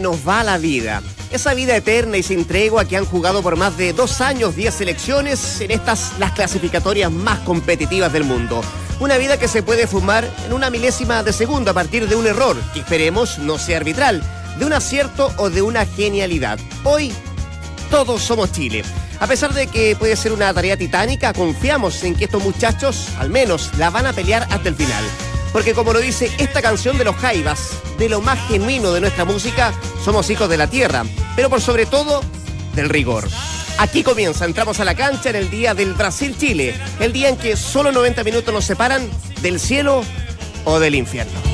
nos va la vida. Esa vida eterna y sin tregua que han jugado por más de dos años 10 selecciones en estas las clasificatorias más competitivas del mundo. Una vida que se puede fumar en una milésima de segundo a partir de un error, que esperemos no sea arbitral, de un acierto o de una genialidad. Hoy todos somos Chile. A pesar de que puede ser una tarea titánica, confiamos en que estos muchachos al menos la van a pelear hasta el final. Porque como lo dice esta canción de los Jaivas, de lo más genuino de nuestra música, somos hijos de la tierra, pero por sobre todo del rigor. Aquí comienza, entramos a la cancha en el día del Brasil-Chile, el día en que solo 90 minutos nos separan del cielo o del infierno.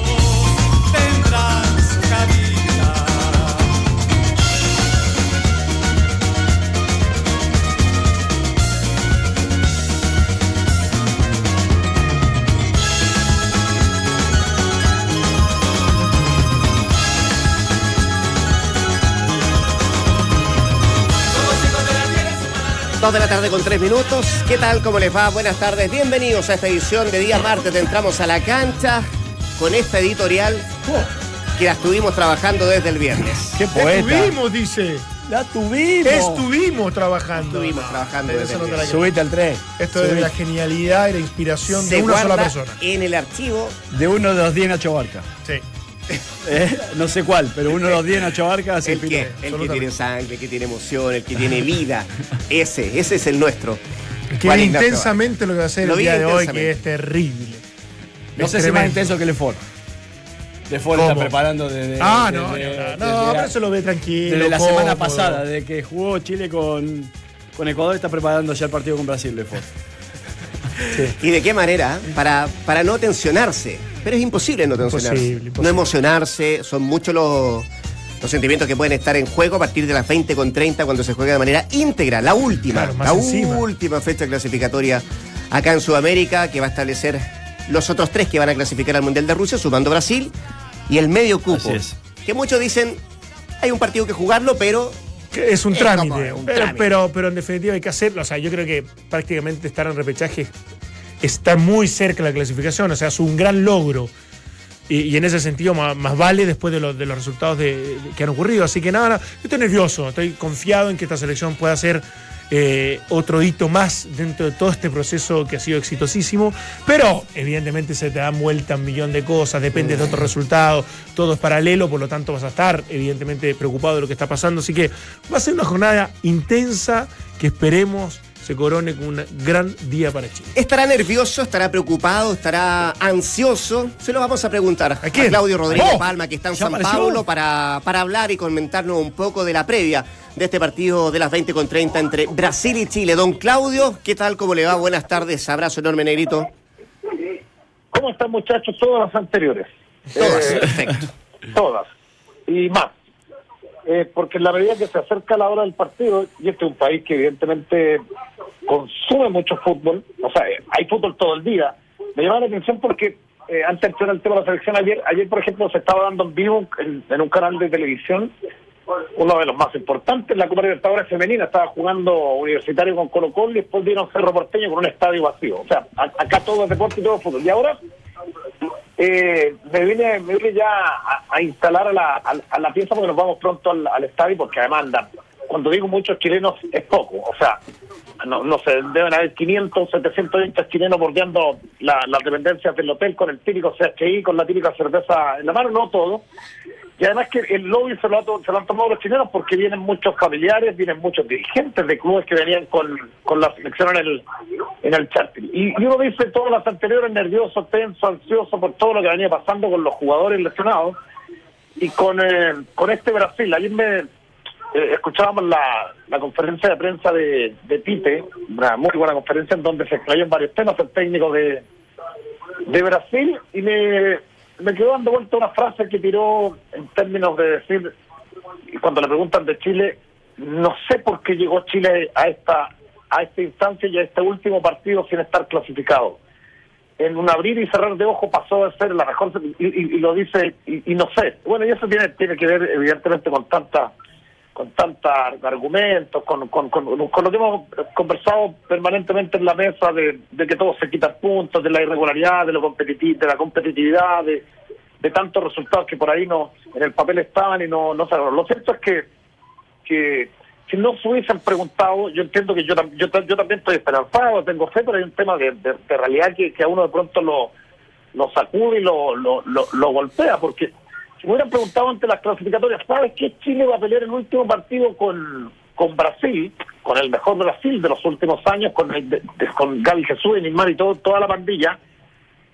Dos de la tarde con tres minutos. ¿Qué tal? ¿Cómo les va? Buenas tardes. Bienvenidos a esta edición de día martes. Entramos a la cancha con esta editorial que la estuvimos trabajando desde el viernes. ¡Qué poeta! Estuvimos, dice. La tuvimos. Estuvimos trabajando. Estuvimos trabajando desde el viernes. Subite al tren. Esto es la genialidad y la inspiración de una sola persona. En el archivo de uno de los 10 Nacho Barca. Sí. Eh, no sé cuál, pero uno de los 10 Nacho Barca el, que, el que tiene sangre, el que tiene emoción, el que tiene vida. ese, ese es el nuestro. Que intensamente lo que va a hacer el día de hoy, que es terrible. No sé si más intenso que el Lefort. Lefort está preparando desde. Ah, no, no, no, pero eso lo ve tranquilo. Desde la semana pasada, de que jugó Chile con, con Ecuador, está preparando ya el partido con Brasil, ¿Y de qué manera? Para, para no tensionarse. Pero es imposible no tensionarse. No emocionarse. Son muchos los, los sentimientos que pueden estar en juego a partir de las 20 con 30 cuando se juega de manera íntegra. La última, la última fecha clasificatoria acá en Sudamérica que va a establecer los otros tres que van a clasificar al Mundial de Rusia, sumando Brasil y el medio cupo. Que muchos dicen, hay un partido que jugarlo, pero es un, trámite, pero, pero, en definitiva hay que hacerlo. O sea, yo creo que prácticamente estar en repechaje está muy cerca de la clasificación. O sea, es un gran logro. Y, en ese sentido, más, vale después de, los resultados que han ocurrido. Así que nada, nada, yo estoy nervioso. Estoy confiado en que esta selección pueda ser eh, otro hito más dentro de todo este proceso que ha sido exitosísimo, pero evidentemente se te dan vuelta un millón de cosas, depende de otros resultados, todo es paralelo, por lo tanto vas a estar evidentemente preocupado de lo que está pasando, así que va a ser una jornada intensa que esperemos se corone con un gran día para Chile. ¿Estará nervioso? ¿Estará preocupado? ¿Estará ansioso? Se lo vamos a preguntar a, Claudio Rodríguez Palma, que está en San Paulo, para, para hablar y comentarnos un poco de la previa de este partido de las 20 con 30 entre Brasil y Chile. Don Claudio, ¿qué tal? ¿Cómo le va? Buenas tardes. Abrazo enorme, negrito. ¿Cómo están, muchachos? Todas las anteriores. Todas, eh, perfecto. Todas. Y más. Eh, porque en la medida que se acerca la hora del partido, y este es un país que evidentemente consume mucho fútbol, o sea, hay fútbol todo el día, me llama la atención porque eh, antes de el tema de la selección, ayer, ayer por ejemplo se estaba dando en vivo en, un canal de televisión, uno de los más importantes, la Copa Libertadores Femenina, estaba jugando Universitario con Colo Colo y después vino Cerro Porteño con un estadio vacío. O sea, acá todo es deporte y todo es fútbol. Y ahora eh, me, vine, me vine ya a, instalar a la, a, la pieza porque nos vamos pronto al, estadio porque además cuando digo muchos chilenos es poco, o sea, no, no sé, deben haber 500, 700 hinchas chilenos bordeando las dependencias del hotel con el típico CHI, con la típica cerveza en la mano, no todo. Y además que el lobby se lo, han tomado los chilenos porque vienen muchos familiares, vienen muchos dirigentes de clubes que venían con, con la selección en el, en el charter. Y, uno dice todas las anteriores nervioso, tenso, ansioso por todo lo que venía pasando con los jugadores lesionados y con, eh, con este Brasil. Ayer me eh, escuchábamos la, la conferencia de prensa de, de Tite, una muy buena conferencia en donde se explayó en varios temas el técnico de, de Brasil y me me quedó dando vuelta una frase que tiró en términos de decir, cuando le preguntan de Chile, no sé por qué llegó Chile a esta a esta instancia y a este último partido sin estar clasificado. En un abrir y cerrar de ojo pasó a ser la mejor, y, lo dice, y, no sé. Bueno, y eso tiene, tiene que ver evidentemente con tanta con tantos argumentos, con, con, con, lo que hemos conversado permanentemente en la mesa de, que todo se quita puntos, de la irregularidad, de, lo de la competitividad, de, de tantos resultados que por ahí no en el papel estaban y no, no salieron. Lo cierto es que, que si no se hubiesen preguntado, yo entiendo que yo, yo, yo también estoy esperanzado, tengo fe, pero hay un tema de, de, realidad que, que, a uno de pronto lo, lo sacude y lo, lo, lo, golpea, porque si me hubieran preguntado ante las clasificatorias, ¿sabes qué Chile va a pelear el último partido con, con Brasil, con el mejor Brasil de los últimos años, con, el, con Gaby Jesús y Neymar y todo, toda la pandilla?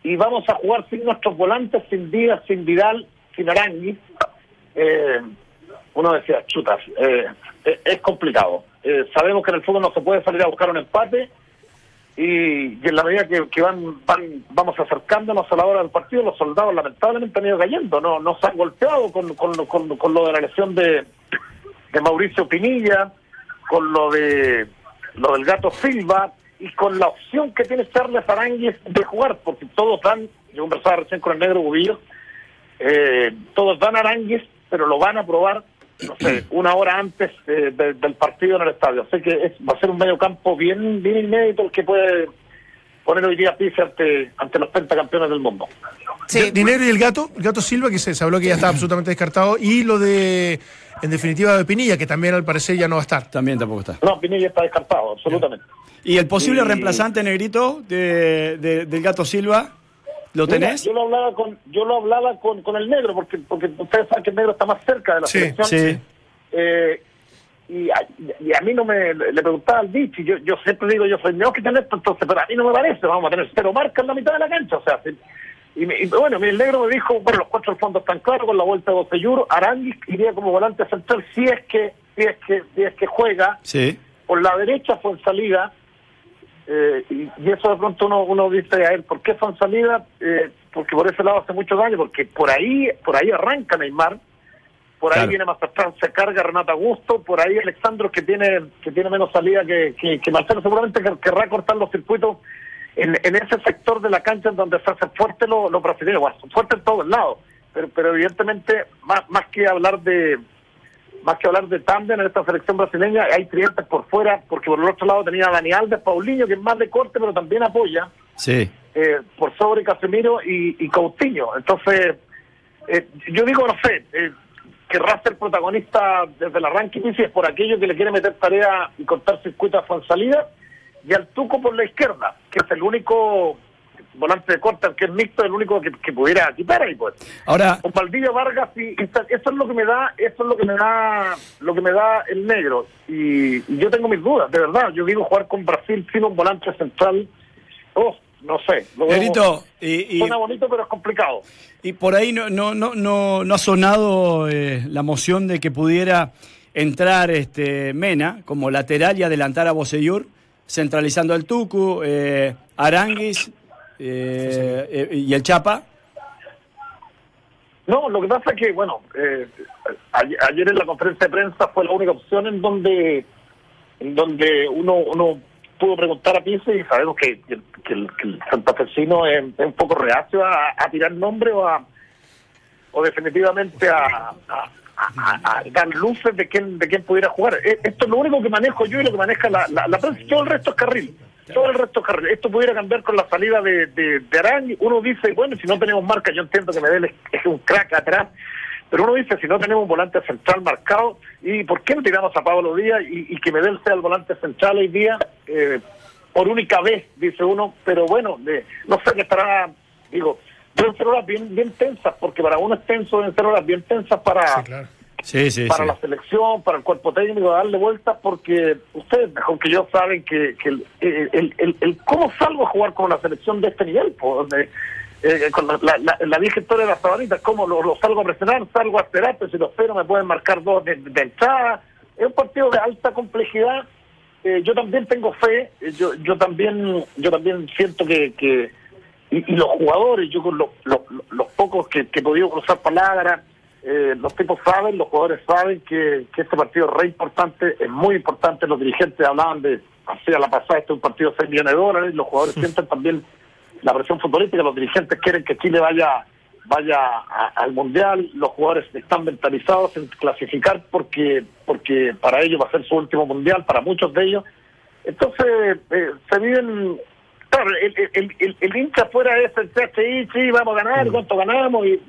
y vamos a jugar sin nuestros volantes, sin Díaz, sin Vidal, sin Arangui. Eh, uno decía, chutas, eh, eh, es complicado. sabemos que en el fútbol no se puede salir a buscar un empate y, en la medida que, van, van vamos acercándonos a la hora del partido, los soldados lamentablemente han ido cayendo, no, no se han golpeado con, con, con, con lo de la lesión de, de Mauricio Pinilla, con lo de lo del gato Silva, y con la opción que tiene Charles Aranguis de jugar, porque todos dan, yo conversaba recién con el negro Gubillo, eh, todos dan Aranguis, pero lo van a probar, no sé, una hora antes del partido en el estadio. Así que es, va a ser un medio campo bien, bien inédito el que puede poner hoy día Pizzi ante, ante los campeones del mundo. Sí. Dinero y el gato, el gato Silva, que se, se habló que ya está absolutamente descartado, y lo de, en definitiva, de Pinilla, que también al parecer ya no va a estar. También tampoco está. No, Pinilla está descartado, absolutamente. ¿Y el posible reemplazante negrito de, del gato Silva? ¿Lo tenés? yo lo hablaba con yo lo hablaba con, con el negro porque porque ustedes saben que el negro está más cerca de la selección. Sí. Eh, y, a, y, a, mí no me le preguntaba al Vichy, yo yo siempre digo yo soy mejor que tener esto entonces pero a mí no me parece vamos a tener cero marca en la mitad de la cancha o sea y, y, bueno el negro me dijo bueno los cuatro fondos están claros con la vuelta de Bocellur Aranguis iría como volante central si es que si es que si es que juega sí. por la derecha fue en salida eh, y, eso de pronto uno, uno dice a él, ¿por qué son salidas? Eh, porque por ese lado hace mucho daño, porque por ahí por ahí arranca Neymar, por ahí viene más atrás, se carga Renata Augusto, por ahí Alexandro que tiene que tiene menos salida que, que, Marcelo, seguramente querrá cortar los circuitos en, en ese sector de la cancha en donde se hace fuerte los lo brasileños, bueno, fuerte en todos lados, pero, pero evidentemente más, más que hablar de más que hablar de tándem en esta selección brasileña, hay clientes por fuera, porque por el otro lado tenía a Dani Alves, Paulinho, que es más de corte, pero también apoya. Sí. Eh, por sobre Casemiro y, y Coutinho. Entonces, eh, yo digo, no sé, eh, querrá ser protagonista desde el arranque, y es por aquello que le quiere meter tarea y cortar circuitos a salida, y al Tuco por la izquierda, que es el único volante de corta, que es mixto, el único que, pudiera quitar ahí, pues. Ahora. Con Valdivia Vargas, y, eso es lo que me da, eso es lo que me da, lo que me da el negro. Y, yo tengo mis dudas, de verdad. Yo digo jugar con Brasil sin un volante central. Oh, no sé. y, suena bonito, pero es complicado. Y por ahí no, no, no, no, no ha sonado eh, la moción de que pudiera entrar este Mena como lateral y adelantar a Boseyur, centralizando al Tucu, eh, Aranguis eh, eh, ¿Y el Chapa? No, lo que pasa es que, bueno, eh, ayer, en la conferencia de prensa fue la única opción en donde en donde uno uno pudo preguntar a Pise y sabemos que, que, el, que santafesino es, un poco reacio a, tirar nombre o a o definitivamente a, dar luces de quién de quién pudiera jugar. Esto es lo único que manejo yo y lo que maneja la, la, la prensa. Todo el resto es carril todo el resto Esto pudiera cambiar con la salida de, de, de Uno dice, bueno, si no tenemos marca, yo entiendo que Medel es, un crack atrás, pero uno dice, si no tenemos un volante central marcado, ¿y por qué no tiramos a Pablo Díaz y, que Medel sea el volante central hoy día? Eh, por única vez, dice uno, pero bueno, no sé qué estará, digo, deben ser horas bien, bien tensas, porque para uno es tenso, deben ser horas bien tensas para para la selección, para el cuerpo técnico, darle vueltas, porque ustedes mejor que yo saben que, el, el, el, cómo salgo a jugar con una selección de este nivel, pues, eh, con la, la, la, vieja historia de las sabanitas, cómo lo, salgo a presionar, salgo a esperar, pero si lo espero me pueden marcar dos de, entrada. Es un partido de alta complejidad. Eh, yo también tengo fe, eh, yo yo también yo también siento que, que y, los jugadores, yo con los, los, pocos que, que he podido cruzar palabras, eh, los tipos saben, los jugadores saben que, este partido es re importante, es muy importante. Los dirigentes hablaban de, así a la pasada, este es un partido de 6 millones de dólares. Los jugadores sienten también la presión futbolística. Los dirigentes quieren que Chile vaya vaya al mundial. Los jugadores están mentalizados en clasificar porque porque para ellos va a ser su último mundial, para muchos de ellos. Entonces, eh, se viven claro, el, el, el, hincha fuera es el CHI, sí, vamos a ganar, mm. cuánto ganamos, y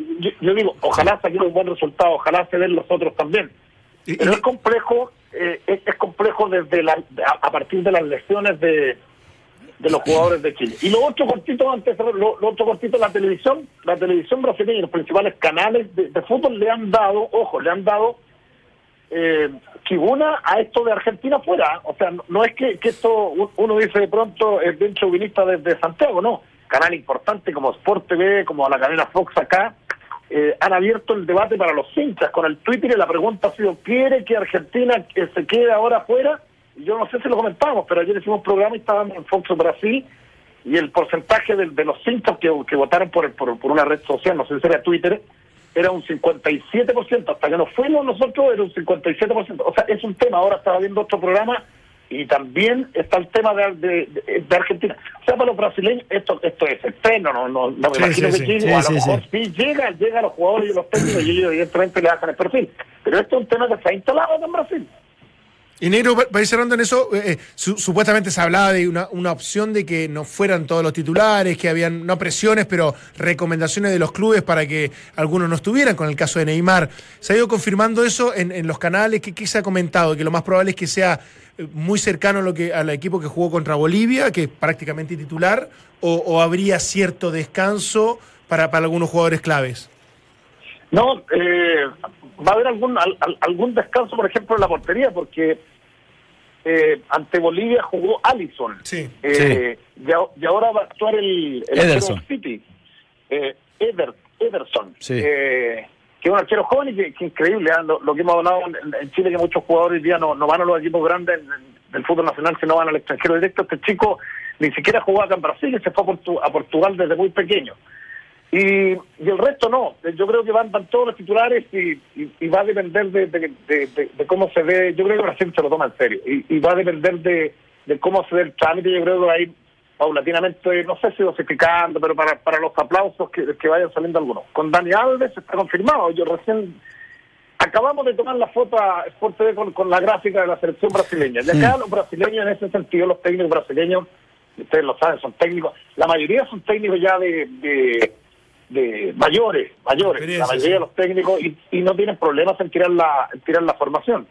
yo, digo, ojalá saque un buen resultado, ojalá se den los otros también. Pero es complejo, eh, es, complejo desde la, a, partir de las lesiones de, de los jugadores de Chile. Y lo otro cortito, antes, lo, otro cortito, la televisión, la televisión brasileña y los principales canales de, de fútbol le han dado, ojo, le han dado eh, tribuna a esto de Argentina fuera. O sea, no, es que, esto uno dice de pronto es bien chauvinista desde Santiago, no. Canal importante como Sport TV, como la cadena Fox acá, eh, han abierto el debate para los hinchas con el Twitter y la pregunta ha sido, ¿quiere que Argentina se quede ahora fuera? Yo no sé si lo comentamos, pero ayer hicimos un programa y estábamos en Fox Brasil y el porcentaje de, los hinchas que, que votaron por, por, por una red social, no sé si era Twitter, era un 57%, hasta que nos fuimos nosotros era un 57%. O sea, es un tema, ahora estaba viendo otro programa y también está el tema de, de, Argentina. O sea, para los brasileños esto esto es externo, no, no, no me imagino que Chile, a lo mejor sí llega, llega a los jugadores y los técnicos y ellos evidentemente le hacen el perfil. Pero esto es un tema que se ha instalado en Brasil. Y Negro, para ir cerrando en eso, eh, eh, supuestamente se hablaba de una, una, opción de que no fueran todos los titulares, que habían, no presiones, pero recomendaciones de los clubes para que algunos no estuvieran, con el caso de Neymar. ¿Se ha ido confirmando eso en, los canales? ¿Qué, se ha comentado? Que lo más probable es que sea eh, muy cercano a lo que, al equipo que jugó contra Bolivia, que es prácticamente titular, o, habría cierto descanso para, para algunos jugadores claves? No, eh, va a haber algún algún descanso, por ejemplo, en la portería, porque eh, ante Bolivia jugó Allison. Sí. Eh, y, ahora va a actuar el, el Ederson. City, eh, Ederson. Eh, que es un arquero joven y que, increíble, ¿eh? lo, que hemos hablado en, Chile, que muchos jugadores hoy día no, no van a los equipos grandes del fútbol nacional, sino van al extranjero directo. Este chico ni siquiera jugó acá en Brasil y se fue a, a Portugal desde muy pequeño. Y, y el resto no. Yo creo que van, van todos los titulares y, y, va a depender de, de, cómo se ve. Yo creo que Brasil se lo toma en serio. Y, va a depender de, cómo se ve el trámite. Yo creo que va a ir paulatinamente, no sé si dosificando, pero para, para los aplausos que, que vayan saliendo algunos. Con Dani Alves está confirmado. Yo recién acabamos de tomar la foto a Sport TV con, con la gráfica de la selección brasileña. De acá los brasileños, en ese sentido, los técnicos brasileños, ustedes lo saben, son técnicos. La mayoría son técnicos ya de de mayores, mayores, la mayoría de los técnicos, y, no tienen problemas en tirar la, tirar la formación.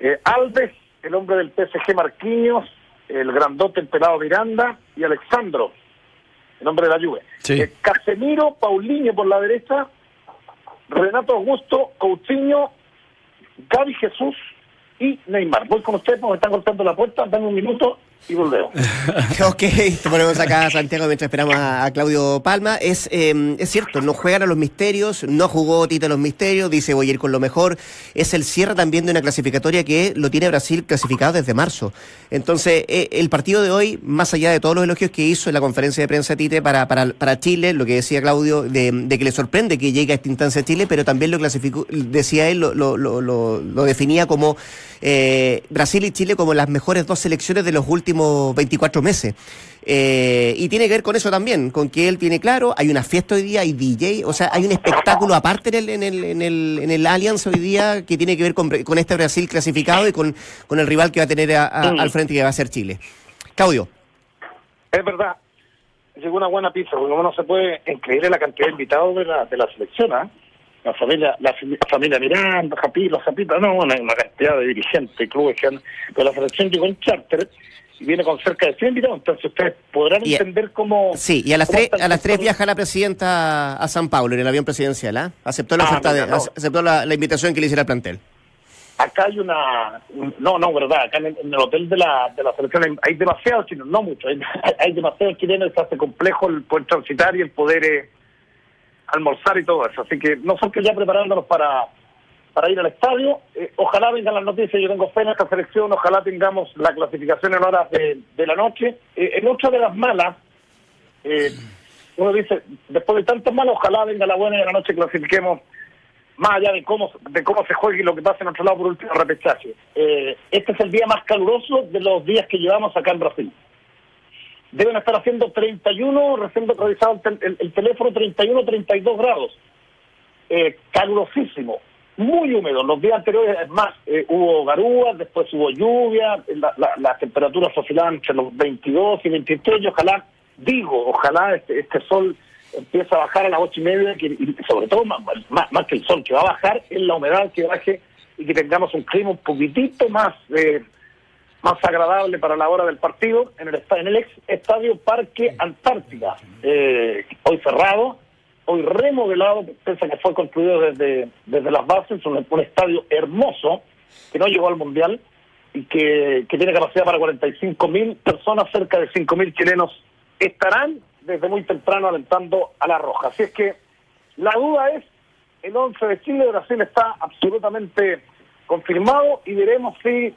Eh, Alves, el hombre del PSG Marquinhos, el grandote el pelado Miranda y Alexandro, el hombre de la Juve. Eh, Casemiro, Paulinho por la derecha, Renato Augusto, Coutinho, Gaby Jesús y Neymar. Voy con ustedes porque me están cortando la puerta, dame un minuto y volvemos. ok, te ponemos acá Santiago mientras esperamos a, Claudio Palma. Es, em, es cierto, no juegan a los misterios, no jugó Tito a los misterios, dice voy a ir con lo mejor. Es el cierre también de una clasificatoria que lo tiene Brasil clasificado desde marzo. Entonces, eh, el partido de hoy, más allá de todos los elogios que hizo en la conferencia de prensa Tite para, para, para Chile, lo que decía Claudio, de, que le sorprende que llegue a esta instancia a Chile, pero también lo clasificó, decía él, lo, lo, lo, lo definía como eh, Brasil y Chile como las mejores dos selecciones de los últimos 24 meses. Eh, y tiene que ver con eso también, con que él tiene claro, hay una fiesta hoy día, hay DJ, o sea, hay un espectáculo aparte en el, en el, en el, en el Allianz hoy día que tiene que ver con, con este Brasil clasificado y con, con el rival que va a tener al frente que va a ser Chile. Claudio. Es verdad, llegó una buena pizza, porque no se puede increíble la cantidad de invitados de la, de la selección, ¿ah? La familia, la familia Miranda, Japito, Japito, no, una, una cantidad de dirigentes, clubes que han, pero la selección llegó en charter y viene con cerca de 100 invitados, entonces ustedes podrán entender cómo... Sí, y a las tres, a las tres viaja la presidenta a San Paulo en el avión presidencial, ¿ah? Aceptó la ah, aceptó la, invitación que le hiciera el plantel. Acá hay una... No, no, verdad, acá en el, hotel de la, de la selección hay, demasiados chinos, no muchos, hay, hay demasiados chilenos, se hace complejo el poder transitar y el poder... Eh, almorzar y todo eso. Así que nosotros ya preparándonos para, para ir al estadio. Eh, ojalá vengan las noticias, yo tengo fe en esta selección, ojalá tengamos la clasificación en horas de, la noche. Eh, en otra de las malas, eh, uno dice, después de tantas malas, ojalá venga la buena y de la noche clasifiquemos más allá de cómo de cómo se juegue y lo que pasa en otro lado por último repechaje. este es el día más caluroso de los días que llevamos acá en Brasil deben estar haciendo 31, recién revisado el, el, teléfono, 31, 32 grados. Eh, calurosísimo, muy húmedo. Los días anteriores, es más, eh, hubo garúas, después hubo lluvia, las temperaturas oscilaban entre los 22 y 23, y ojalá digo, ojalá este, este sol empiece a bajar a las ocho y media, y sobre todo más, más, que el sol que va a bajar, es la humedad que baje y que tengamos un clima un poquitito más eh, más agradable para la hora del partido en el, en el ex estadio Parque Antártica, eh, hoy cerrado, hoy remodelado, pese que fue construido desde, desde las bases, un, un estadio hermoso que no llegó al Mundial y que, que tiene capacidad para 45 mil personas, cerca de 5 mil chilenos estarán desde muy temprano alentando a la roja. Así es que la duda es, el 11 de Chile, Brasil está absolutamente confirmado y veremos si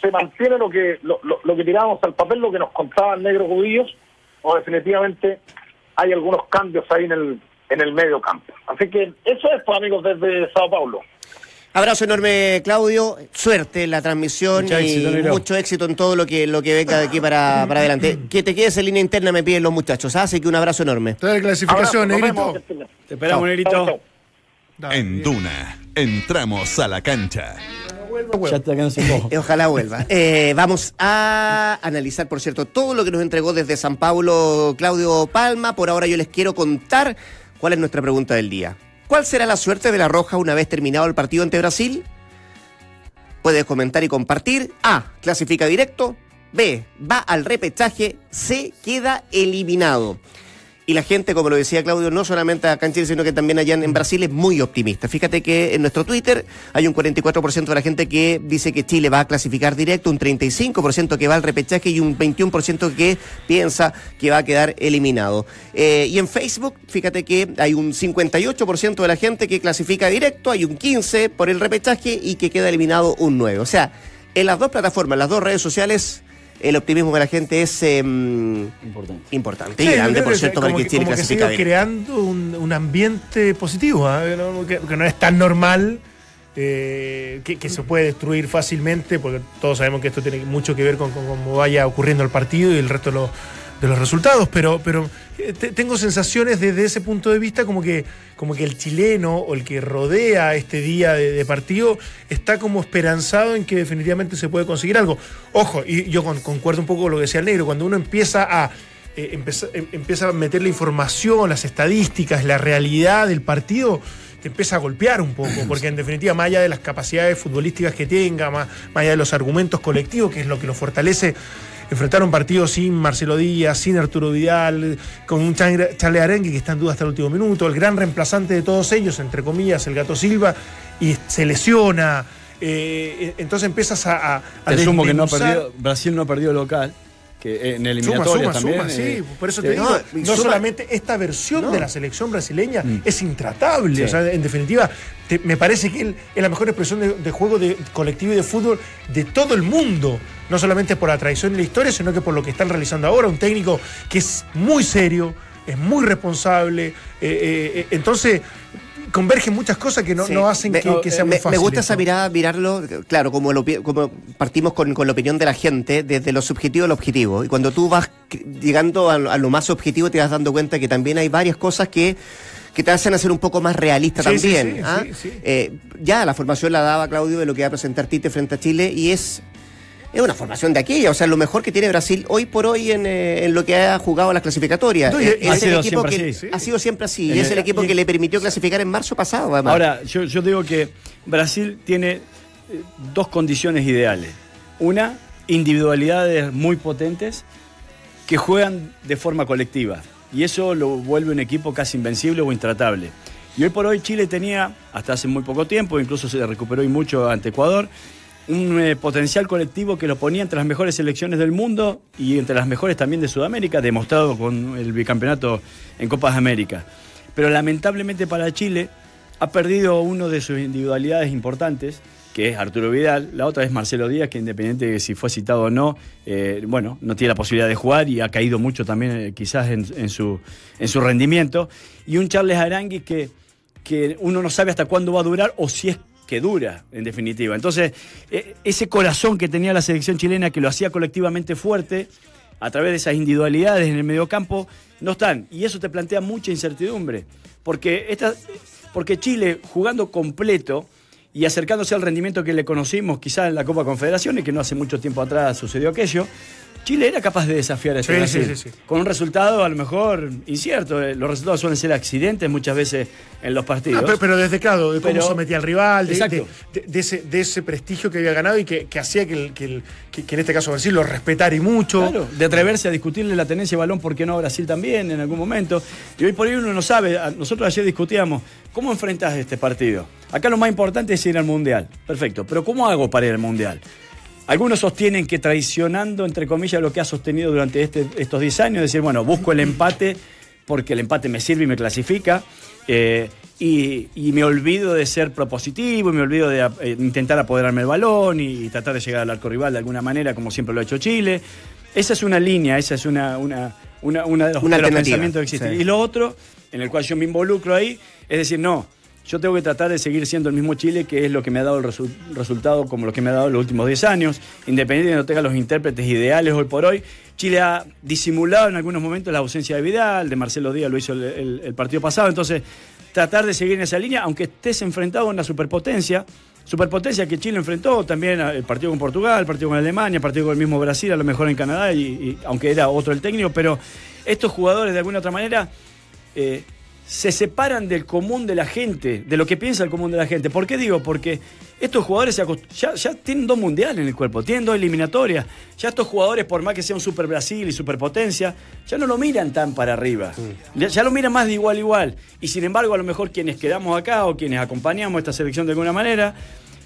se mantiene lo que lo, lo, que tiramos al papel, lo que nos contaban negros judíos, o definitivamente hay algunos cambios ahí en el, en el medio campo. Así que eso es, pues, amigos, desde Sao Paulo. Abrazo enorme, Claudio. Suerte en la transmisión y mucho éxito en todo lo que, lo que venga de aquí para, para adelante. Que te quedes en línea interna, me piden los muchachos. ¿ah? Así que un abrazo enorme. Toda clasificación, Negrito. Te esperamos, Negrito. En Duna, entramos a la cancha. Ojalá vuelva. Eh, vamos a analizar, por cierto, todo lo que nos entregó desde San Pablo Claudio Palma. Por ahora yo les quiero contar cuál es nuestra pregunta del día. ¿Cuál será la suerte de la Roja una vez terminado el partido ante Brasil? Puedes comentar y compartir. A. Clasifica directo. B. Va al repechaje. C. Queda eliminado. Y la gente, como lo decía Claudio, no solamente acá en Chile, sino que también allá en Brasil es muy optimista. Fíjate que en nuestro Twitter hay un 44% de la gente que dice que Chile va a clasificar directo, un 35% que va al repechaje y un 21% que piensa que va a quedar eliminado. Eh, y en Facebook, fíjate que hay un 58% de la gente que clasifica directo, hay un 15% por el repechaje y que queda eliminado un 9%. O sea, en las dos plataformas, las dos redes sociales, el optimismo de la gente es em, importante. importante. y grande, por cierto, para que, Chile como que siga creando un, ambiente positivo, ¿ah? que, no es tan normal. Eh, que, se puede destruir fácilmente, porque todos sabemos que esto tiene mucho que ver con, con cómo vaya ocurriendo el partido y el resto de los de los resultados, pero, pero eh, tengo sensaciones desde ese punto de vista como que, como que el chileno o el que rodea este día de, partido está como esperanzado en que definitivamente se puede conseguir algo. Ojo, y yo concuerdo un poco con lo que decía el negro, cuando uno empieza a, eh, em, empieza, a meter la información, las estadísticas, la realidad del partido, te empieza a golpear un poco, porque en definitiva, más allá de las capacidades futbolísticas que tenga, más, más allá de los argumentos colectivos, que es lo que lo fortalece, enfrentar un partido sin Marcelo Díaz, sin Arturo Vidal, con un Charle Arengue que está en duda hasta el último minuto, el gran reemplazante de todos ellos, entre comillas, el Gato Silva, y se lesiona. Eh, entonces empiezas a. a, Te sumo que no ha perdido, Brasil no ha perdido local que en eliminatoria también. sí, eh, por eso te digo, no, solamente esta versión de la selección brasileña mm. es intratable, o sea, en definitiva, me parece que es la mejor expresión de, juego de colectivo y de fútbol de todo el mundo, no solamente por la tradición y la historia, sino que por lo que están realizando ahora, un técnico que es muy serio, es muy responsable, eh, eh, entonces convergen muchas cosas que no, hacen que, sea muy fácil. Me gusta esa mirada, mirarlo, claro, como, como partimos con, la opinión de la gente, desde lo subjetivo al objetivo. Y cuando tú vas llegando a, lo más objetivo, te vas dando cuenta que también hay varias cosas que que te hacen hacer un poco más realista también. ¿ah? Eh, ya la formación la daba Claudio de lo que va a presentar Tite frente a Chile y es es una formación de aquella, o sea, lo mejor que tiene Brasil hoy por hoy en, eh, lo que ha jugado las clasificatorias. Eh, es el equipo que ha sido siempre así, y es el equipo que le permitió clasificar en marzo pasado. Ahora, yo, yo digo que Brasil tiene eh, dos condiciones ideales. Una, individualidades muy potentes que juegan de forma colectiva. Y eso lo vuelve un equipo casi invencible o intratable. Y hoy por hoy Chile tenía, hasta hace muy poco tiempo, incluso se recuperó y mucho ante Ecuador, un eh, potencial colectivo que lo ponía entre las mejores selecciones del mundo y entre las mejores también de Sudamérica, demostrado con el bicampeonato en Copas de América. Pero lamentablemente para Chile ha perdido uno de sus individualidades importantes, que es Arturo Vidal. La otra es Marcelo Díaz, que independiente de si fue citado o no, eh, bueno, no tiene la posibilidad de jugar y ha caído mucho también eh, quizás en, su, en su rendimiento. Y un Charles Aranguis que, que uno no sabe hasta cuándo va a durar o si es que dura, en definitiva. Entonces, e, ese corazón que tenía la selección chilena, que lo hacía colectivamente fuerte, a través de esas individualidades en el mediocampo, no están. Y eso te plantea mucha incertidumbre. Porque, esta, porque Chile, jugando completo y acercándose al rendimiento que le conocimos quizás en la Copa Confederaciones, que no hace mucho tiempo atrás sucedió aquello, Chile era capaz de desafiar a este sí, Sí, sí, con un resultado a lo mejor incierto. Eh, los resultados suelen ser accidentes muchas veces en los partidos. pero, desde claro, de cómo sometía al rival, de, de, ese, prestigio que había ganado y que, hacía que, en este caso Brasil lo respetara y mucho. Claro, de atreverse a discutirle la tenencia de balón, ¿por qué no Brasil también en algún momento? Y hoy por hoy uno no sabe, nosotros ayer discutíamos, ¿cómo enfrentas este partido? Acá lo más importante es ir al Mundial, perfecto, pero ¿cómo hago para ir al Mundial? Algunos sostienen que traicionando, entre comillas, lo que ha sostenido durante este, estos 10 años, decir, bueno, busco el empate porque el empate me sirve y me clasifica, eh, y, me olvido de ser propositivo, y me olvido de eh, intentar apoderarme el balón y, tratar de llegar al arco rival de alguna manera, como siempre lo ha hecho Chile. Esa es una línea, esa es una, una, una, de los, pensamientos que existen. Y lo otro, en el cual yo me involucro ahí, es decir, no, yo tengo que tratar de seguir siendo el mismo Chile, que es lo que me ha dado el resultado como lo que me ha dado los últimos 10 años, independiente de no tenga los intérpretes ideales hoy por hoy. Chile ha disimulado en algunos momentos la ausencia de Vidal, de Marcelo Díaz lo hizo el, partido pasado, entonces tratar de seguir en esa línea, aunque estés enfrentado a una superpotencia, superpotencia que Chile enfrentó también el partido con Portugal, el partido con Alemania, el partido con el mismo Brasil, a lo mejor en Canadá, y, aunque era otro el técnico, pero estos jugadores de alguna otra manera... Eh, se separan del común de la gente, de lo que piensa el común de la gente. ¿Por qué digo? Porque estos jugadores ya, ya, tienen dos mundiales en el cuerpo, tienen dos eliminatorias. Ya estos jugadores, por más que sea un super Brasil y superpotencia, ya no lo miran tan para arriba. Ya, ya, lo miran más de igual a igual. Y sin embargo, a lo mejor quienes quedamos acá o quienes acompañamos esta selección de alguna manera,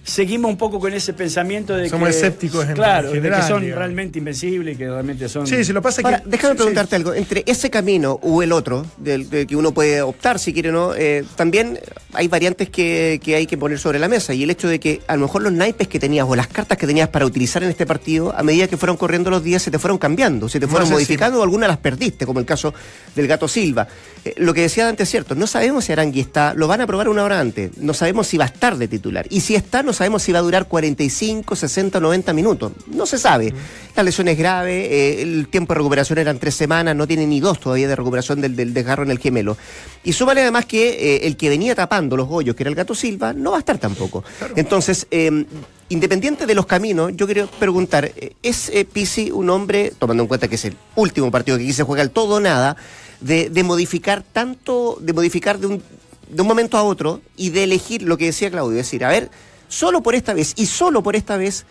seguimos un poco con ese pensamiento de Somos escépticos en Claro, de que son realmente invencibles y que realmente son. Sí, si lo pasa que. déjame preguntarte algo. Entre ese camino o el otro, del, que uno puede optar si quiere o no, eh, también hay variantes que, hay que poner sobre la mesa. Y el hecho de que a lo mejor los naipes que tenías o las cartas que tenías para utilizar en este partido, a medida que fueron corriendo los días, se te fueron cambiando, se te fueron modificando o algunas las perdiste, como el caso del gato Silva. Eh, lo que decía antes es cierto, no sabemos si Arangui está, lo van a probar una hora antes, no sabemos si va a estar de titular. Y si está, no sabemos si va a durar 45, 60, 90 minutos. No se sabe. La lesión es grave, eh, el tiempo de recuperación eran tres semanas, no tiene ni dos todavía de recuperación del, del desgarro en el gemelo. Y súmale además que eh, el que venía tapando los hoyos, que era el gato Silva, no va a estar tampoco. Entonces, em, independiente de los caminos, yo quiero preguntar, eh, ¿es Pisi un hombre, tomando en cuenta que es el último partido que aquí se juega el todo o nada, de, de modificar tanto, de modificar de un, de un momento a otro y de elegir lo que decía Claudio, decir, a ver, solo por esta vez y solo por esta vez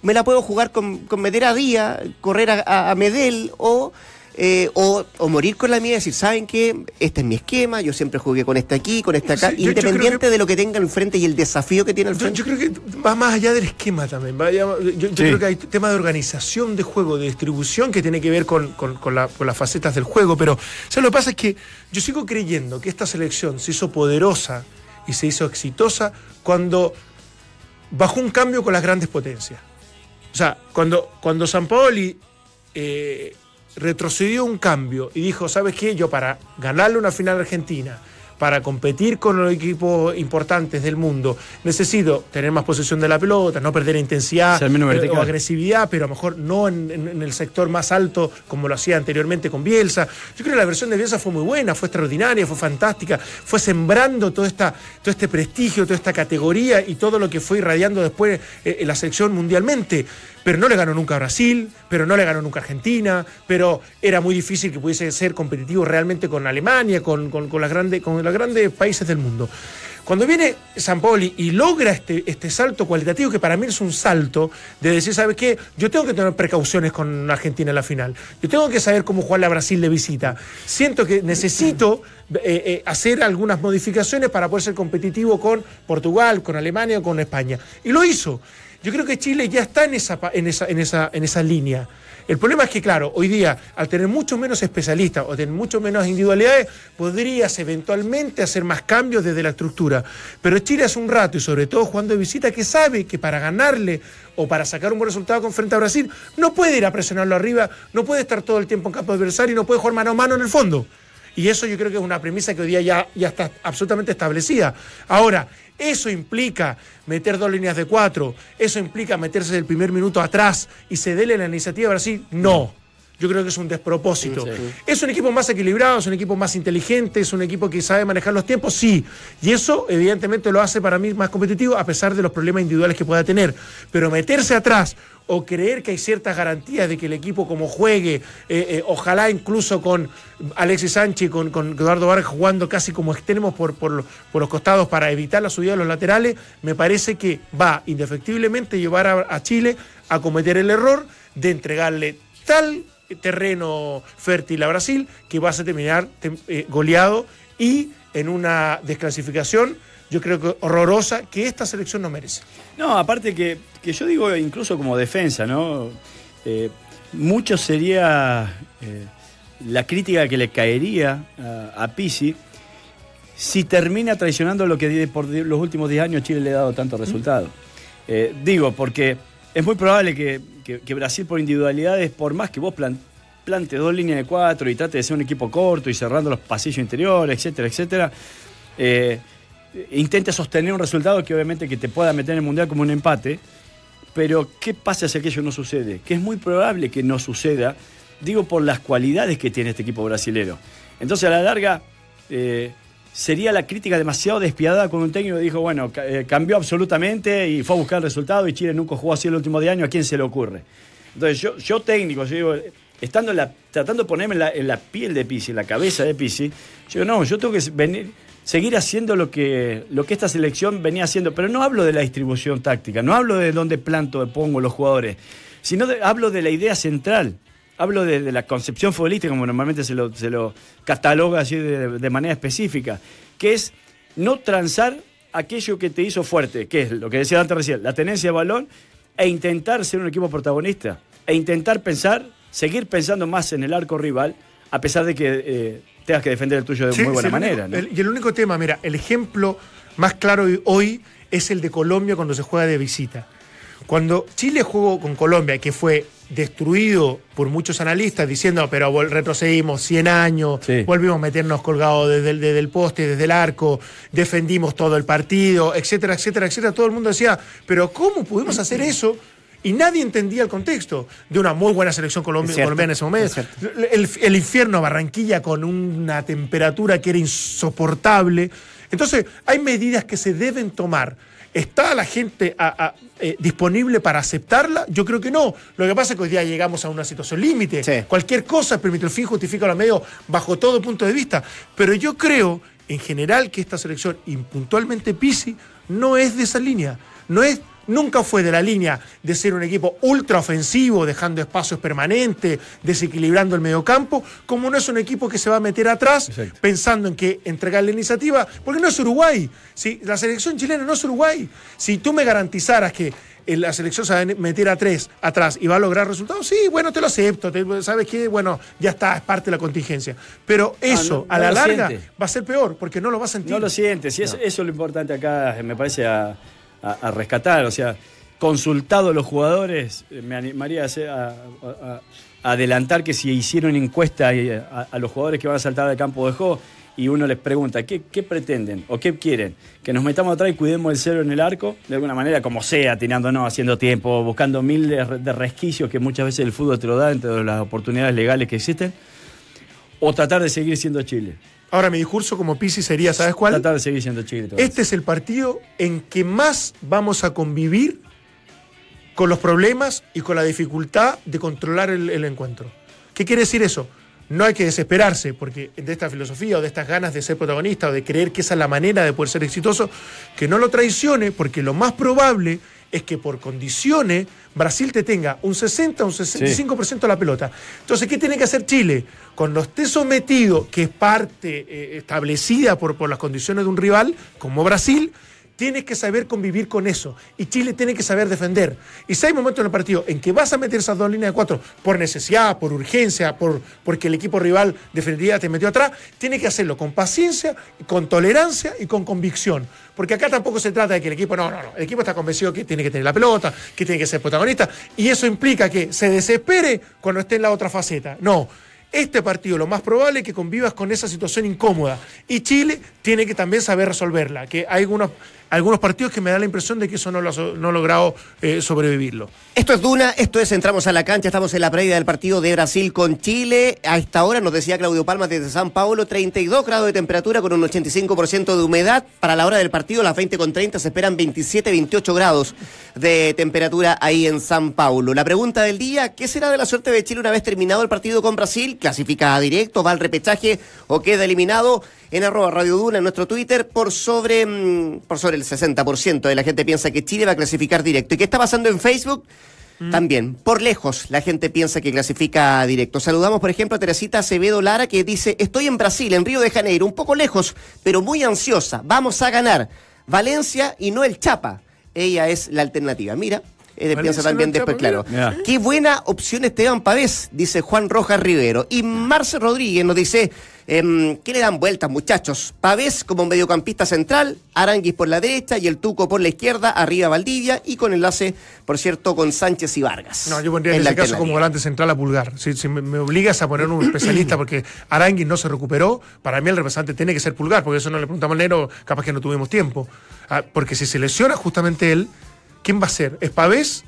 me la puedo jugar con, con meter a día, correr a, Medel o, eh, o, morir con la mía y decir, ¿saben qué? Este es mi esquema, yo siempre jugué con este aquí, con este acá, independiente de lo que tenga enfrente y el desafío que tiene al frente. Yo, creo que va más allá del esquema también. yo, creo que hay tema de organización de juego, de distribución que tiene que ver con, con, las facetas del juego, pero lo que pasa es que yo sigo creyendo que esta selección se hizo poderosa y se hizo exitosa cuando bajó un cambio con las grandes potencias. O sea, cuando, cuando San Paoli eh, retrocedió un cambio y dijo, ¿sabes qué? Yo para ganarle una final argentina, para competir con los equipos importantes del mundo, necesito tener más posesión de la pelota, no perder intensidad eh, o agresividad, pero a lo mejor no en, el sector más alto como lo hacía anteriormente con Bielsa. Yo creo que la versión de Bielsa fue muy buena, fue extraordinaria, fue fantástica, fue sembrando todo, esta, todo este prestigio, toda esta categoría y todo lo que fue irradiando después eh, en la selección mundialmente pero no le ganó nunca a Brasil, pero no le ganó nunca a Argentina, pero era muy difícil que pudiese ser competitivo realmente con Alemania, con, las grandes, con los grandes países del mundo. Cuando viene San Paoli y logra este, este salto cualitativo, que para mí es un salto de decir, ¿sabes qué? Yo tengo que tener precauciones con Argentina en la final. Yo tengo que saber cómo jugarle a Brasil de visita. Siento que necesito eh, eh, hacer algunas modificaciones para poder ser competitivo con Portugal, con Alemania o con España. Y lo hizo. Yo creo que Chile ya está en esa, en esa, en esa, en esa línea. El problema es que, claro, hoy día, al tener mucho menos especialistas o tener mucho menos individualidades, podrías eventualmente hacer más cambios desde la estructura. Pero Chile hace un rato, y sobre todo jugando de visita, que sabe que para ganarle o para sacar un buen resultado con frente a Brasil, no puede ir a presionarlo arriba, no puede estar todo el tiempo en campo adversario y no puede jugar mano a mano en el fondo. Y eso yo creo que es una premisa que hoy día ya, está absolutamente establecida. Ahora, eso implica meter dos líneas de cuatro, eso implica meterse del primer minuto atrás y cederle la iniciativa a Brasil. No. Yo creo que es un despropósito. ¿Es un equipo más equilibrado, es un equipo más inteligente, es un equipo que sabe manejar los tiempos? Sí. Y eso evidentemente lo hace para mí más competitivo a pesar de los problemas individuales que pueda tener. Pero meterse atrás o creer que hay ciertas garantías de que el equipo como juegue, eh, eh, ojalá incluso con Alexis Sánchez, con, con Eduardo Vargas jugando casi como extremos por, por, los costados para evitar la subida de los laterales, me parece que va indefectiblemente llevar a, Chile a cometer el error de entregarle tal terreno fértil a Brasil que vas a terminar eh, goleado y en una desclasificación yo creo que horrorosa que esta selección no merece. No, aparte que, yo digo incluso como defensa, ¿no? Eh, mucho sería eh, la crítica que le caería a, Pisi si termina traicionando lo que por los últimos 10 años Chile le ha dado tantos resultados. Eh, digo, porque es muy probable que, Brasil por individualidades, por más que vos plantes dos líneas de cuatro y trate de ser un equipo corto y cerrando los pasillos interiores, etcétera, etcétera, intente sostener un resultado que obviamente que te pueda meter en el Mundial como un empate, pero ¿qué pasa si aquello no sucede? Que es muy probable que no suceda, digo por las cualidades que tiene este equipo brasilero. Entonces a la larga eh, sería la crítica demasiado despiadada con un técnico dijo, bueno, eh, cambió absolutamente y fue a buscar el resultado y Chile nunca jugó así el último de año, ¿a quién se le ocurre? Entonces yo, yo técnico, yo digo, estando tratando de ponerme en la, la piel de Pisi, en la cabeza de Pisi, yo digo, no, yo tengo que venir seguir haciendo lo que, lo que esta selección venía haciendo. Pero no hablo de la distribución táctica, no hablo de dónde planto, pongo los jugadores, sino hablo de la idea central. Hablo de, la concepción futbolística, como normalmente se lo, se lo cataloga así de, manera específica, que es no transar aquello que te hizo fuerte, que es lo que decía antes recién, la tenencia de balón, e intentar ser un equipo protagonista, e intentar pensar, seguir pensando más en el arco rival, a pesar de que eh, tengas que defender el tuyo de muy buena manera. y el único tema, mira, el ejemplo más claro hoy es el de Colombia cuando se juega de visita. Cuando Chile jugó con Colombia, que fue destruido por muchos analistas diciendo, pero retrocedimos 100 años, volvimos a meternos colgados desde el, desde el poste, desde el arco, defendimos todo el partido, etcétera, etcétera, etcétera. Todo el mundo decía, pero ¿cómo pudimos hacer eso? y nadie entendía el contexto de una muy buena selección colombiana en ese momento. El, infierno Barranquilla con una temperatura que era insoportable. Entonces, hay medidas que se deben tomar. ¿Está la gente eh, disponible para aceptarla? Yo creo que no. Lo que pasa es que hoy día llegamos a una situación límite. Cualquier cosa permite el fin, justifica los medios bajo todo punto de vista. Pero yo creo, en general, que esta selección, impuntualmente Pisi, no es de esa línea. No es nunca fue de la línea de ser un equipo ultra ofensivo, dejando espacios permanentes, desequilibrando el mediocampo, como no es un equipo que se va a meter atrás pensando en que entregar la iniciativa, porque no es Uruguay. Si la selección chilena no es Uruguay. Si tú me garantizaras que la selección se va a meter a tres atrás y va a lograr resultados, sí, bueno, te lo acepto, sabes que, bueno, ya está, es parte de la contingencia. Pero ah, eso, a la larga, va a ser peor, porque no lo va a sentir. No lo sientes, y eso, eso, es lo importante acá, me parece, a, a, rescatar. O sea, consultado los jugadores, eh, me animaría a, adelantar que si hicieron encuesta a, los jugadores que van a saltar del campo de juego y uno les pregunta, ¿qué, pretenden o qué quieren? ¿Que nos metamos atrás y cuidemos el cero en el arco? De alguna manera, como sea, tirándonos, haciendo tiempo, buscando mil de, resquicios que muchas veces el fútbol te lo da entre las oportunidades legales que existen. O tratar de seguir siendo Chile. Ahora, mi discurso como Pisi sería, ¿sabes cuál? Tratar de seguir siendo Chile. Este es el partido en que más vamos a convivir con los problemas y con la dificultad de controlar el, encuentro. ¿Qué quiere decir eso? No hay que desesperarse, porque de esta filosofía o de estas ganas de ser protagonista o de creer que esa es la manera de poder ser exitoso, que no lo traicione, porque lo más probable es que por condiciones Brasil te tenga un 60, un 65% de la pelota. Entonces, ¿qué tiene que hacer Chile? Cuando esté sometido, que es parte eh, establecida por, por las condiciones de un rival, como Brasil, tienes que saber convivir con eso. Y Chile tiene que saber defender. Y si hay momentos en el partido en que vas a meter esas dos líneas de cuatro por necesidad, por urgencia, por, porque el equipo rival defendiría te metió atrás, tiene que hacerlo con paciencia, con tolerancia y con convicción. Porque acá tampoco se trata de que el equipo, no, no, no, el equipo está convencido que tiene que tener la pelota, que tiene que ser protagonista. Y eso implica que se desespere cuando esté en la otra faceta. No este partido lo más probable es que convivas con esa situación incómoda. Y Chile tiene que también saber resolverla. Que hay algunos algunos partidos que me da la impresión de que eso no, lo, no ha logrado eh, sobrevivirlo. Esto es Duna, esto es Entramos a la cancha, estamos en la previa del partido de Brasil con Chile. A esta hora nos decía Claudio Palma desde San Paulo, 32 grados de temperatura con un 85% de humedad. Para la hora del partido, las 20 con 30, se esperan 27, 28 grados de temperatura ahí en San Paulo. La pregunta del día, ¿qué será de la suerte de Chile una vez terminado el partido con Brasil? ¿Clasifica directo, va al repechaje o queda eliminado? En arroba Radio Duna, en nuestro Twitter, por sobre, mm, por sobre el 60% de la gente piensa que Chile va a clasificar directo. ¿Y qué está pasando en Facebook? Mm. También, por lejos, la gente piensa que clasifica directo. Saludamos, por ejemplo, a Teresita Acevedo Lara, que dice, estoy en Brasil, en Río de Janeiro, un poco lejos, pero muy ansiosa. Vamos a ganar. Valencia y no el Chapa. Ella es la alternativa. Mira, eh, piensa también después, claro. Qué buena opción Esteban Pavés, dice Juan Rojas Rivero. Y Marce Rodríguez nos dice, em, ¿qué le dan vueltas, muchachos? Pavés como mediocampista central, Aranguis por la derecha y el Tuco por la izquierda, arriba Valdivia y con enlace, por cierto, con Sánchez y Vargas. No, yo pondría en, ese caso como volante central a Pulgar. Si, me, obligas a poner un especialista porque Aranguis no se recuperó, para mí el representante tiene que ser Pulgar, porque eso no le preguntamos al negro, capaz que no tuvimos tiempo. Ah, porque si se lesiona justamente él ¿quién va a ser? ¿Es Pavés?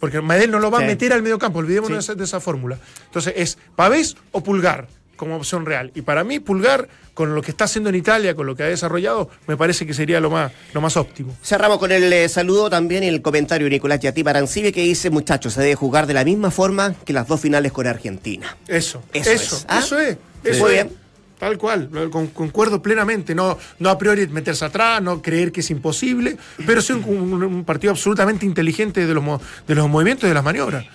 Porque Medel no lo va a meter al medio campo, olvidémonos de esa, fórmula. Entonces, ¿es Pavés o Pulgar como opción real? Y para mí, Pulgar, con lo que está haciendo en Italia, con lo que ha desarrollado, me parece que sería lo más, lo más óptimo. Cerramos con el eh, saludo también y el comentario de Nicolás Yatí Arancibe que dice, muchachos, se debe jugar de la misma forma que las dos finales con Argentina. Eso, eso, eso es. ¿ah? Eso es. Muy bien. Tal cual, concuerdo plenamente. No, no a priori meterse atrás, no creer que es imposible, pero sí un, partido absolutamente inteligente de los, de los movimientos y de las maniobras.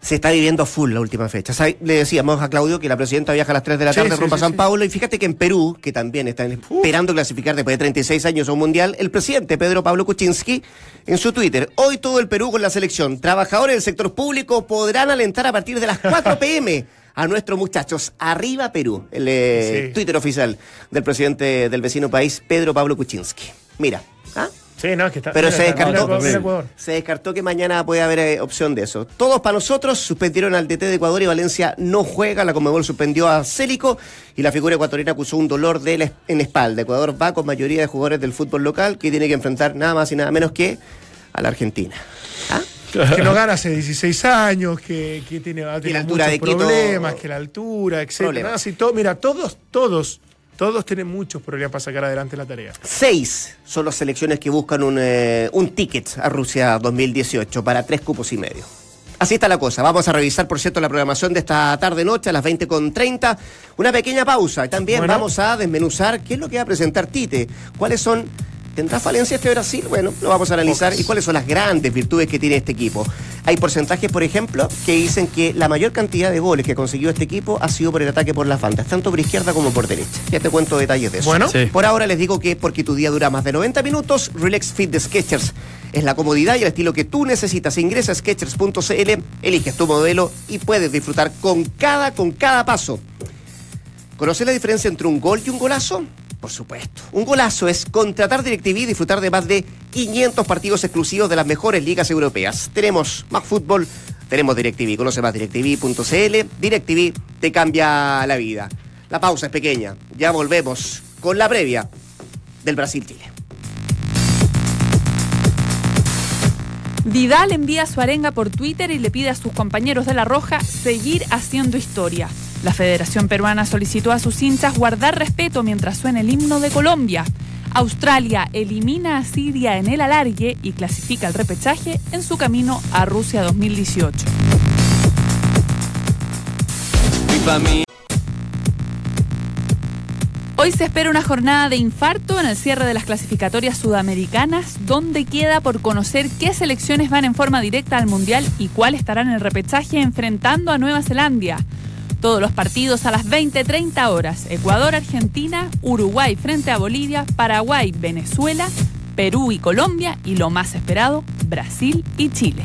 Se está viviendo full la última fecha. Le decíamos a Claudio que la presidenta viaja a las 3 de la tarde sí, rumbo a San Paulo y fíjate que en Perú, que también están esperando clasificar después de 36 años a un mundial, el presidente Pedro Pablo Kuczynski en su Twitter, hoy todo el Perú con la selección, trabajadores del sector público podrán alentar a partir de las 4 pm a nuestros muchachos. Arriba Perú, el eh, Twitter oficial del presidente del vecino país, Pedro Pablo Kuczynski. Mira, ¿ah? Sí, no, que está, Pero se descartó, se descartó que mañana puede haber eh, opción de eso. Todos para nosotros suspendieron al DT de Ecuador y Valencia no juega. La Comebol suspendió a Célico y la figura ecuatoriana acusó un dolor de en espalda. Ecuador va con mayoría de jugadores del fútbol local que tiene que enfrentar nada más y nada menos que a la Argentina. Que no gana hace 16 años, que, tiene, muchos problemas, que la altura, etc. mira, todos, todos, todos tienen muchos problemas para sacar adelante la tarea. Seis son las selecciones que buscan un, eh, un ticket a Rusia 2018 para tres cupos y medio. Así está la cosa. Vamos a revisar, por cierto, la programación de esta tarde-noche a las 20.30. Una pequeña pausa. Y también vamos a desmenuzar qué es lo que va a presentar Tite. ¿Cuáles son ¿Tendrá falencia este Brasil? Bueno, lo vamos a analizar. ¿Y cuáles son las grandes virtudes que tiene este equipo? Hay porcentajes, por ejemplo, que dicen que la mayor cantidad de goles que ha conseguido este equipo ha sido por el ataque por las faltas, tanto por izquierda como por derecha. Ya te cuento detalles de eso. Bueno, por ahora les digo que porque tu día dura más de 90 minutos, Relax Fit de Sketchers es la comodidad y el estilo que tú necesitas. Ingresa a Sketchers.cl, eliges tu modelo y puedes disfrutar con cada, con cada paso. ¿Conoces la diferencia entre un gol y un golazo? Por supuesto. Un golazo es contratar DirecTV y disfrutar de más de 500 partidos exclusivos de las mejores ligas europeas. Tenemos más fútbol, tenemos DirecTV. Conoce más directv.cl. DirecTV te cambia la vida. La pausa es pequeña. Ya volvemos con la previa del Brasil-Chile. Vidal envía su arenga por Twitter y le pide a sus compañeros de La Roja seguir haciendo historia. La Federación Peruana solicitó a sus hinchas guardar respeto mientras suena el himno de Colombia. Australia elimina a Siria en el alargue y clasifica el repechaje en su camino a Rusia 2018. Hoy se espera una jornada de infarto en el cierre de las clasificatorias sudamericanas, donde queda por conocer qué selecciones van en forma directa al Mundial y cuál estarán en el repechaje enfrentando a Nueva Zelanda. Todos los partidos a las 20-30 horas. Ecuador, Argentina, Uruguay frente a Bolivia, Paraguay, Venezuela, Perú y Colombia y lo más esperado, Brasil y Chile.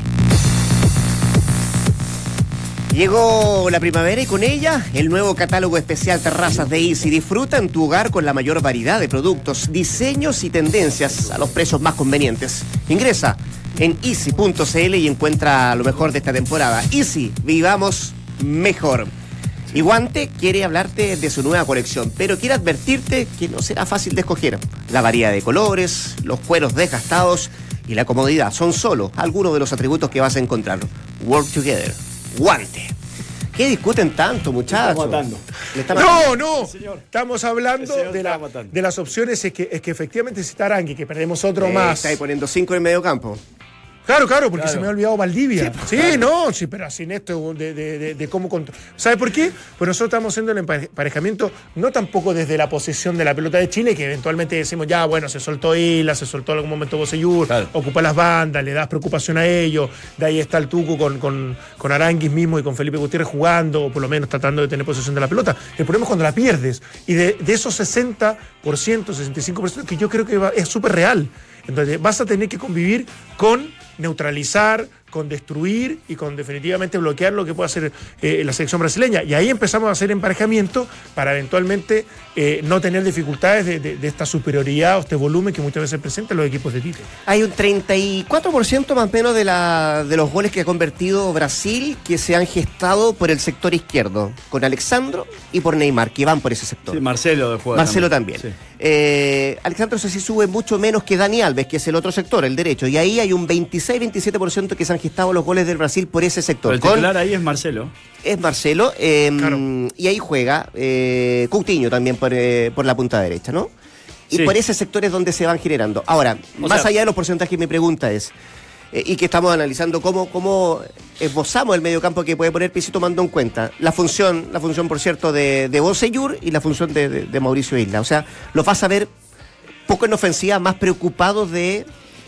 Llegó la primavera y con ella el nuevo catálogo especial Terrazas de Easy. Disfruta en tu hogar con la mayor variedad de productos, diseños y tendencias a los precios más convenientes. Ingresa en easy.cl y encuentra lo mejor de esta temporada. Easy, vivamos mejor. Y Guante quiere hablarte de su nueva colección, pero quiere advertirte que no será fácil de escoger. La variedad de colores, los cueros desgastados y la comodidad son solo algunos de los atributos que vas a encontrar. Work Together. Guante. ¿Qué discuten tanto, muchachos? No, no. Estamos hablando de, de, las opciones. Es que, es que efectivamente si está Arangui, que perdemos otro más. Está ahí poniendo cinco en el medio campo. Claro, claro, porque se me ha olvidado Valdivia. Sí, no, sí, pero sin esto de, de, de, cómo controlar. ¿Sabe por qué? Pues nosotros estamos haciendo el emparejamiento no tampoco desde la posesión de la pelota de Chile, que eventualmente decimos, ya, bueno, se soltó Isla, se soltó en algún momento Boseyur, ocupa las bandas, le das preocupación a ellos, de ahí está el Tucu con, con, con Aranguis mismo y con Felipe Gutiérrez jugando, o por lo menos tratando de tener posesión de la pelota. El problema es cuando la pierdes. Y de, esos 60%, 65%, que yo creo que es súper real. Entonces vas a tener que convivir con neutralizar, con destruir y con definitivamente bloquear lo que puede hacer eh, la selección brasileña. Y ahí empezamos a hacer emparejamiento para eventualmente eh, no tener dificultades de, esta superioridad o este volumen que muchas veces presentan los equipos de Tite. Hay un 34% más o menos de, la, de los goles que ha convertido Brasil que se han gestado por el sector izquierdo, con Alexandro y por Neymar, que van por ese sector. Sí, Marcelo de juego. Marcelo también. Eh, Alexandro se sube mucho menos que Dani Alves, que es el otro sector, el derecho. Y ahí hay un 26-27% que se han gestado los goles del Brasil por ese sector. el titular ahí es Marcelo. Es Marcelo. Em, y ahí juega eh, Coutinho también por, eh, por, la punta derecha, ¿no? Y por ese sector es donde se van generando. Ahora, más allá de los porcentajes, mi pregunta es, eh, y que estamos analizando cómo, cómo esbozamos el mediocampo que puede poner Pisi tomando en cuenta la función, la función, por cierto, de, de Boseyur y la función de, de, Mauricio Isla. O sea, los vas a ver poco en ofensiva, más preocupados de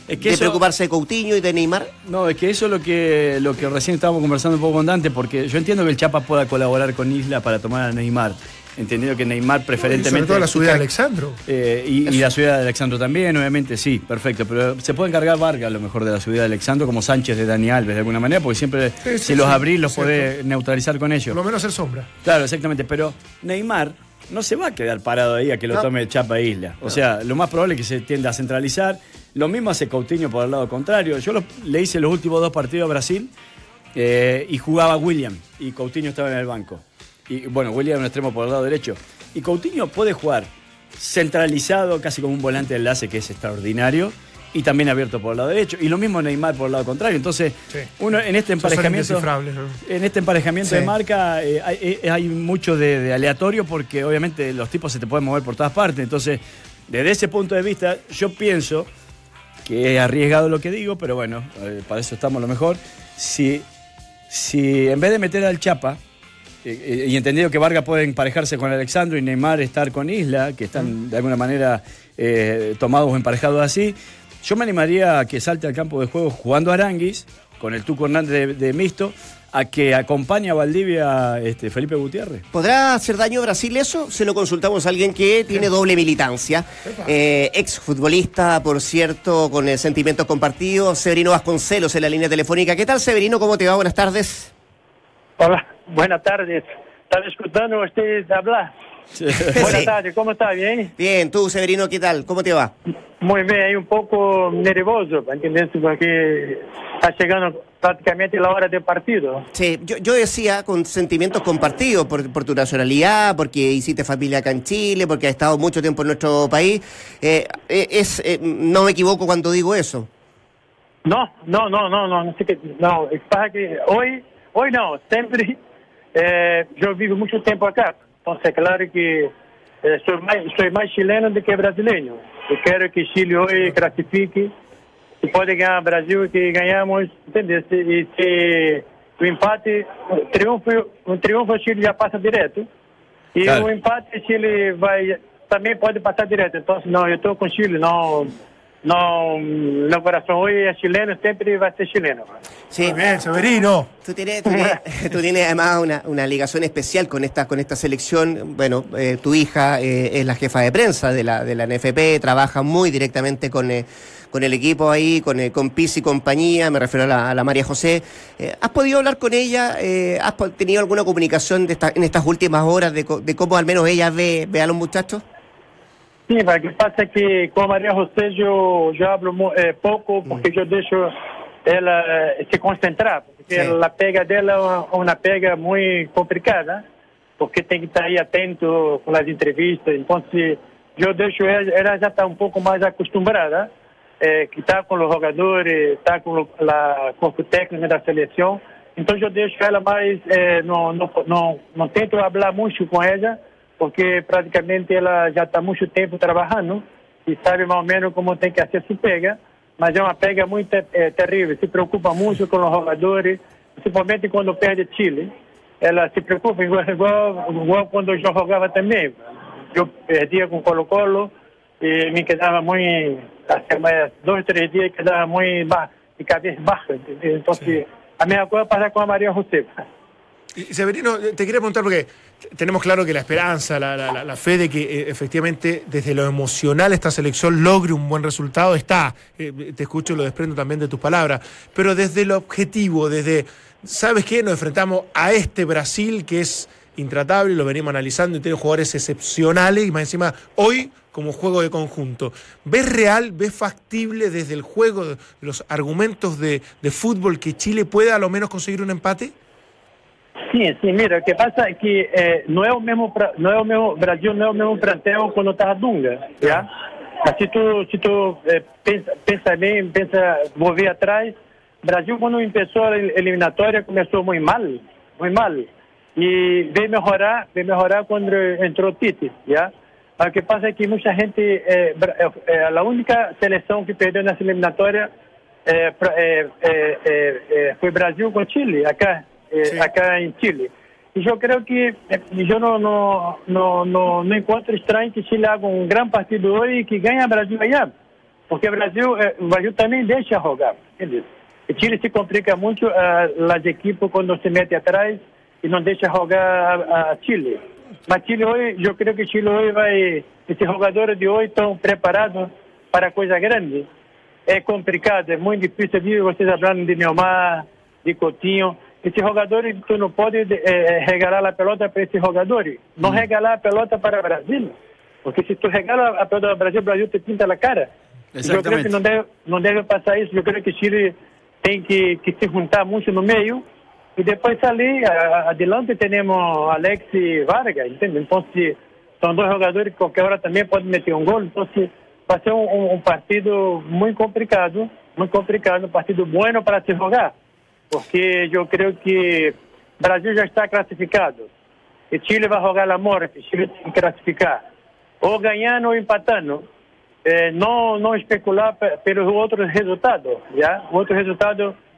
de preocuparse de Coutinho y de Neymar? No, es que eso es lo que, lo que recién estábamos conversando un poco con Dante, porque yo entiendo que el Chapa pueda colaborar con Isla para tomar a Neymar. Entendiendo que Neymar preferentemente. sobre todo la ciudad de Alexandro. Eh, y, la ciudad de Alexandro también, obviamente, sí, perfecto. Pero se puede encargar Vargas a lo mejor de la ciudad de Alexandro, como Sánchez de Dani Alves, de alguna manera, porque siempre, si los abrís, los puede neutralizar con ellos. Por lo menos hacer sombra. Claro, exactamente. Pero Neymar no se va a quedar parado ahí a que lo tome Chapa Isla. O sea, lo más probable es que se tienda a centralizar. Lo mismo hace Coutinho por el lado contrario. Yo le hice los últimos dos partidos a Brasil eh, y jugaba William y Coutinho estaba en el banco. Y bueno, William un extremo por el lado derecho. Y Coutinho puede jugar centralizado, casi como un volante de enlace que es extraordinario y también abierto por el lado derecho. Y lo mismo Neymar por el lado contrario. Entonces, uno en este emparejamiento. En este emparejamiento de marca eh, eh, hay, mucho de, aleatorio porque obviamente los tipos se te pueden mover por todas partes. Entonces, desde ese punto de vista, yo pienso que he arriesgado lo que digo, pero bueno, eh, para eso estamos lo mejor. Si, si en vez de meter al Chapa, eh, y entendido que Vargas puede emparejarse con Alexandro y Neymar estar con Isla, que están de alguna manera eh, tomados o emparejados así, yo me animaría a que salte al campo de juego jugando a Aranguis, con el Tuco Hernández de, mixto, a que acompañe a Valdivia este, Felipe Gutiérrez. ¿Podrá hacer daño a Brasil eso? Se lo consultamos a alguien que tiene doble militancia. Eh, ex futbolista, por cierto, con sentimientos compartidos. Severino Vasconcelos en la línea telefónica. ¿Qué tal, Severino? ¿Cómo te va? Buenas tardes. Hola, buenas tardes. ¿Están escuchando ustedes hablar? Buenas tardes, ¿cómo está? ¿Bien? Bien, tú, Severino, ¿qué tal? ¿Cómo te va? Muy bien, hay un poco nervioso, ¿entiendes? Porque está llegando prácticamente la hora del partido. Sí, yo, yo decía con sentimientos compartidos por, por, tu nacionalidad, porque hiciste familia acá en Chile, porque has estado mucho tiempo en nuestro país. Eh, eh es, eh, no me equivoco cuando digo eso. No, no, no, no, no, no sé qué, no, es para que hoy, hoy no, siempre, eh, yo vivo mucho tiempo acá. Entonces, claro que eh, soy, más, soy más chileno do que brasileño. Eu quero que Chile hoje classifique e pode ganhar Brasil que ganhamos, entendeu? E se o empate, o triunfo, o triunfo o Chile já passa direto. E claro. o empate Chile vai também pode passar direto. Então, não, eu estou com Chile, não no, no corazón hoy es chileno, siempre va a ser chileno. Sí, bien, Severino. Tú tienes, tú tienes, además una, una, ligación especial con esta, con esta selección. Bueno, eh, tu hija eh, es la jefa de prensa de la, de la NFP, trabaja muy directamente con, eh, con el equipo ahí, con, con PIS y compañía, me refiero a la, María José. ¿Has podido hablar con ella? ¿Has tenido alguna comunicación de esta, en estas últimas horas de, de cómo al menos ella ve, ve a los muchachos? Sim, o que passa é que com a Maria José eu, eu hablo é, pouco porque hum. eu deixo ela se concentrar, porque a pega dela é uma, pega muito complicada, porque tem que estar aí atento com as entrevistas. Então, eu deixo ela, ela já está um pouco mais acostumada, é, que está com os jogadores, está com o corpo técnico da seleção. Então, eu deixo ela mais, é, não, não, não, não tento falar muito com ela, porque praticamente ela já está muito tempo trabalhando e sabe mais ou menos como tem que ser sua pega, mas é uma pega muito é, terrível, se preocupa muito com os jogadores, principalmente quando perde Chile ela se preocupa, igual, igual, igual quando eu jogava também. Eu perdia com Colo-Colo e me quedava muito, mais dois, três dias, quedava muito de cabeça baixa. Então, sí. a mesma coisa pasa com a María José. Y Severino, te quería preguntar porque tenemos claro que la esperanza, la, la, la fe de que eh, efectivamente desde lo emocional esta selección logre un buen resultado está. Eh, te escucho y lo desprendo también de tus palabras. Pero desde lo objetivo, desde ¿sabes qué? Nos enfrentamos a este Brasil que es intratable, lo venimos analizando y tiene jugadores excepcionales y más encima hoy como juego de conjunto. ¿Ves real, ves factible desde el juego, los argumentos de, de fútbol que Chile pueda a lo menos conseguir un empate? Sí, sí, mira, lo que pasa es que eh, no, es el mismo, no es el mismo, Brasil no es el mismo plantel cuando estaba Dunga, ¿ya? Si tú, si tú eh, pensa, pensa bien, pensa volver atrás, Brasil, quando começou a eliminatória, começou muito mal, muito mal. E veio melhorar, veio melhorar quando entrou Tite, já? O que passa é que muita gente, é, é, a única seleção que perdeu nessa eliminatória é, foi Brasil com Chile, aqui, aqui em Chile. E eu creio que eu não, não, não, não, não encontro estranho que Chile haga um grande partido hoje e que ganhe o Brasil amanhã. Porque o Brasil, o Brasil também deixa jogar, entendeu? Chile se complica muito uh, as equipes quando se mete atrás e não deixa jogar a, a Chile. Mas Chile hoje, eu creio que Chile hoje vai, esses jogadores de hoje estão preparados para coisa grande. É complicado, é muito difícil vir vocês falando de Neymar, de Coutinho. Esses jogadores, tu não pode eh, regalar a pelota para esses jogadores. Não hum. regalar a pelota para o Brasil. Porque se tu regala a pelota para o Brasil, o Brasil te pinta a cara. Eu creio que não deve, não deve passar isso. Eu creio que Chile tem que, que se juntar muito no meio e depois ali, adelante, temos Alex e Vargas, entende? Então, se são dois jogadores que qualquer hora também podem meter um gol, então se, vai ser um, um, partido muito complicado, muito complicado, um partido bueno para se jogar, porque eu creio que o Brasil já está classificado e Chile vai jogar a morte, Chile tem que classificar, ou ganhando ou empatando, eh, não, não especular pelos outros resultados. Já? O outro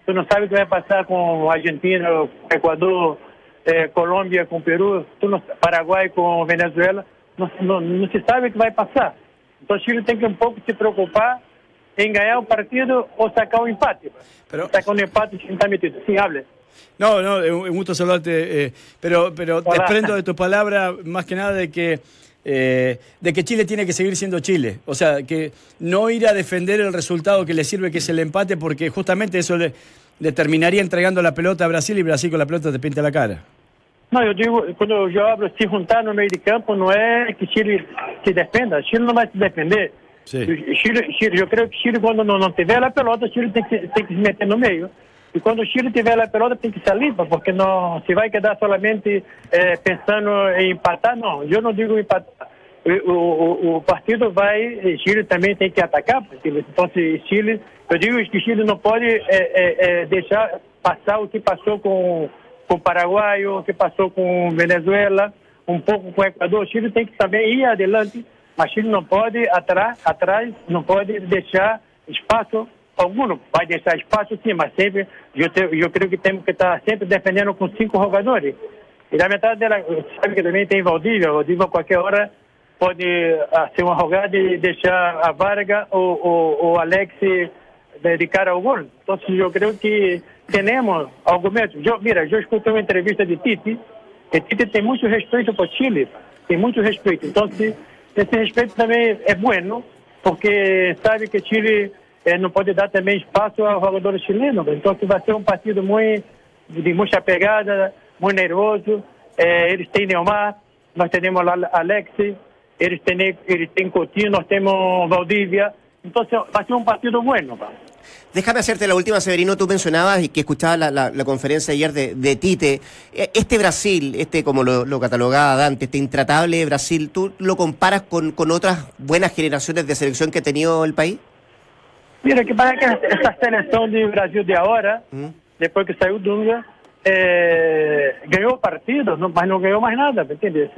resultado, tu não sabe o que vai passar com Argentina, Equador, eh, Colômbia com Peru, tu não, Paraguai com Venezuela, não, se sabe o que vai passar. Então o Chile tem que um pouco se preocupar em ganhar o partido ou sacar um empate. Pero... Sacar um empate sin está metido. Hable. No, no, un gusto saludarte, eh, pero, pero desprendo de tu palabra más que nada de que eh, de que Chile tiene que seguir siendo Chile. O sea, que no ir a defender el resultado que le sirve, que es el empate, porque justamente eso le, terminaría entregando la pelota a Brasil y Brasil con la pelota te pinta la cara. No, yo digo, cuando yo hablo se juntar no medio de campo, no es que Chile se defenda, Chile no va a defender. Chile, yo creo que Chile cuando no, no tiver la pelota, Chile tiene que, que se meter no medio. E quando o Chile tiver a pelota tem que ser limpa, porque não se vai quedar somente eh, pensando em empatar, não. Eu não digo empatar. O, o, o partido vai, Chile também tem que atacar, porque então se Chile, eu digo que Chile não pode eh, deixar passar o que passou com, com o Paraguai, o que passou com Venezuela, um pouco com o Equador. O Chile tem que também ir adiante, mas Chile não pode atrás, atrás não pode deixar espaço algum vai deixar espaço sim, mas sempre, eu, te, eu creio que temos que estar sempre defendendo com cinco jogadores. E na metade dela, sabe que também tem Valdívia, Valdívia a qualquer hora pode uh, ser uma jogada e deixar a Varga ou o Alex dedicar ao gol. Então, eu creio que temos argumentos. Eu, mira, eu escutei uma entrevista de Tite, e Tite tem muito respeito para o Chile, tem muito respeito. Então, se, esse respeito também é bueno, porque sabe que Chile é, não pode dar também espaço ao jogador chileno. Então, vai ser um partido muito, de muita pegada, muito nervoso. É, eles têm Neymar, nós temos Alex, eles têm, eles têm Coutinho, nós temos Valdívia. entonces va a ser un partido bueno. Déjame hacerte la última, Severino. Tú mencionabas y que escuchabas la, la, conferencia ayer de, Tite. E, este Brasil, este como lo, catalogaba Dante, este intratable Brasil, ¿tú lo comparas con, con otras buenas generaciones de selección que ha tenido el país? Mira, que para que esta selección de Brasil de ahora, ¿Mm? después que salió Dunga, eh, ganhou partidos, não, mas não ganhou mais nada, entende?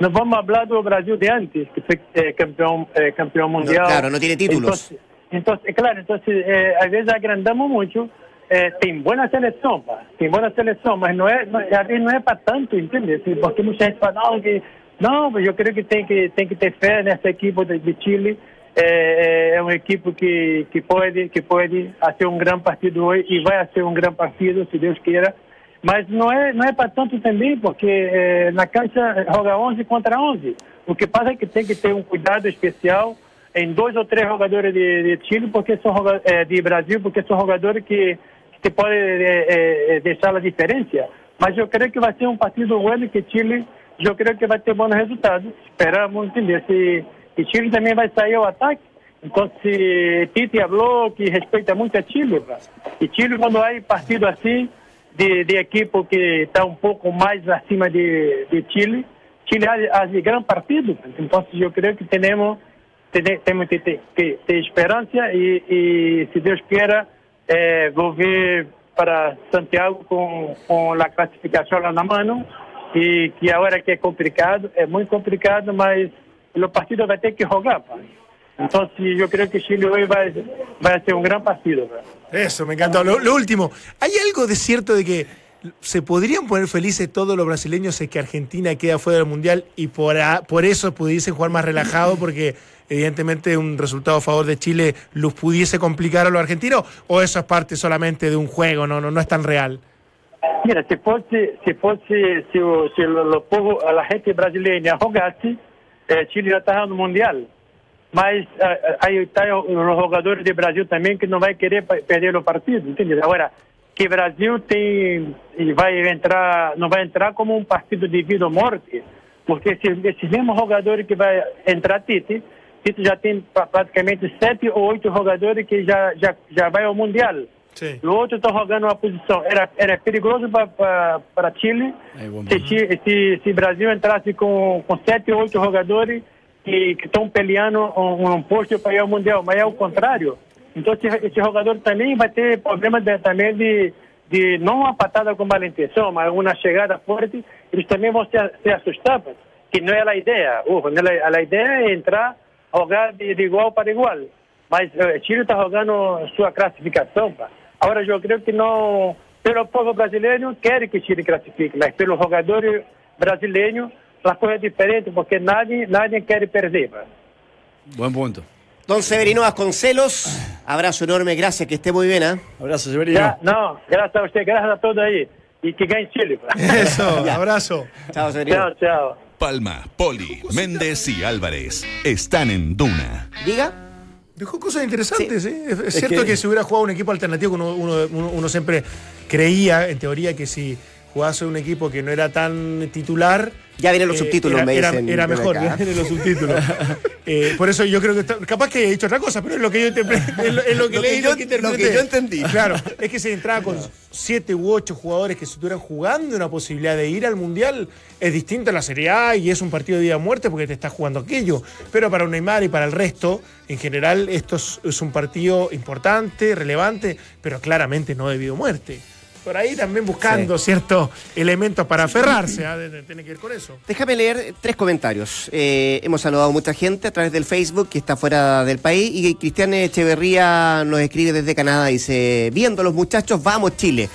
Não vamos falar do Brasil de antes, que foi eh, campeão, eh, campeão mundial. Claro, não tem títulos. Então, claro, então, eh, às vezes agrandamos muito. Eh, tem boa seleção, pá. tem boa seleção, mas não é, não, às vezes não é para tanto, entende? Porque muita gente fala, não, que, não, eu creio que tem que, tem que ter fé nessa equipe de, de Chile. É, é, é uma equipe que, que pode que pode fazer um grande partido hoje e vai ser um grande partido, se Deus queira. Mas não é, não é para tanto também, porque é, na cancha joga 11 contra 11. O que passa é que tem que ter um cuidado especial em dois ou três jogadores de, de Chile, porque são é, de Brasil, porque são jogadores que, que podem é, é, deixar a diferença. Mas eu creio que vai ser um partido bueno que Chile, eu creio que vai ter bons resultados. Esperamos entender se e Chile também vai sair ao ataque. Então, se Tite falou que respeita muito a Chile, e Chile quando há partido assim de, de equipe que está um pouco mais acima de, de Chile. Chile de grande partido, então eu creio que temos temos que ter, que ter esperança e, e, se Deus queira, é, vou vir para Santiago com, com a classificação lá na mão e que agora que é complicado, é muito complicado, mas o partido vai ter que jogar. Pai. Entonces yo creo que Chile hoy va, a ser un gran partido. Eso, me encantó. Lo, último, ¿hay algo de cierto de que se podrían poner felices todos los brasileños de que Argentina queda fuera del Mundial y por, por eso pudiesen jugar más relajado porque evidentemente un resultado a favor de Chile los pudiese complicar a los argentinos o eso es parte solamente de un juego, no, no, no es tan real? Mira, si fuese, si fuese, si, si lo, a la gente brasileña jugase, eh, Chile ya está el Mundial. mas aí está os jogadores do Brasil também que não vai querer perder o partido, entende? Agora, que Brasil tem e vai entrar, não vai entrar como um partido de vida ou morte, porque esses, esses mesmos jogadores que vai entrar Tite, Tite já tem praticamente sete ou oito jogadores que já já já vai ao mundial. Sim. O outro está jogando uma posição. Era, era perigoso para Chile é, se, se, se Brasil entrasse com, com sete ou oito jogadores que estão peleando um, um, posto para ir ao Mundial, mas é o contrário. Então esse, esse jogador também vai ter problema de, também de, de não uma patada com mal intenção, mas uma chegada forte, eles também vão se, se assustar, que não é a ideia. Uh, a, a ideia é entrar, jogar de, de igual para igual. Mas o eh, Chile está jogando sua classificação. Pá. Agora eu creio que não, pelo povo brasileiro, quer que Chile classifique, mas pelo jogador brasileiro la cosa es diferente porque nadie, nadie quiere perder. Buen punto. Don Severino Vasconcelos, abrazo enorme, gracias, que esté muy bien. ¿eh? Abrazo, Severino. no, gracias a usted, gracias a todos ahí. Y que gane Chile. Eso, abrazo. Chao, Severino. Chao, chao. Palma, Poli, Méndez y Álvarez están en Duna. Diga. Dejó cosas interesantes, ¿eh? Es, cierto que... si hubiera jugado un equipo alternativo, uno, uno, uno siempre creía, en teoría, que si jugase un equipo que no era tan titular. Ya vienen los eh, subtítulos, era, me dicen. Era, mejor, ya vienen los subtítulos. eh, por eso yo creo que. capaz que he dicho otra cosa, pero es lo que yo interpreté. Es lo, que, leí, lo, que, lo que yo entendí. Claro, es que se entraba con siete u ocho jugadores que se estuvieran jugando una posibilidad de ir al mundial. Es distinto a la Serie A y es un partido de vida o muerte porque te estás jugando aquello. Pero para un Neymar y para el resto, en general, esto es, es un partido importante, relevante, pero claramente no de vida o muerte por ahí también buscando ciertos elementos para aferrarse, ¿ah? tiene que ver con eso. Déjame leer tres comentarios. Eh, hemos saludado a mucha gente a través del Facebook que está fuera del país y Cristian Echeverría nos escribe desde Canadá, dice, viendo los muchachos, vamos Chile.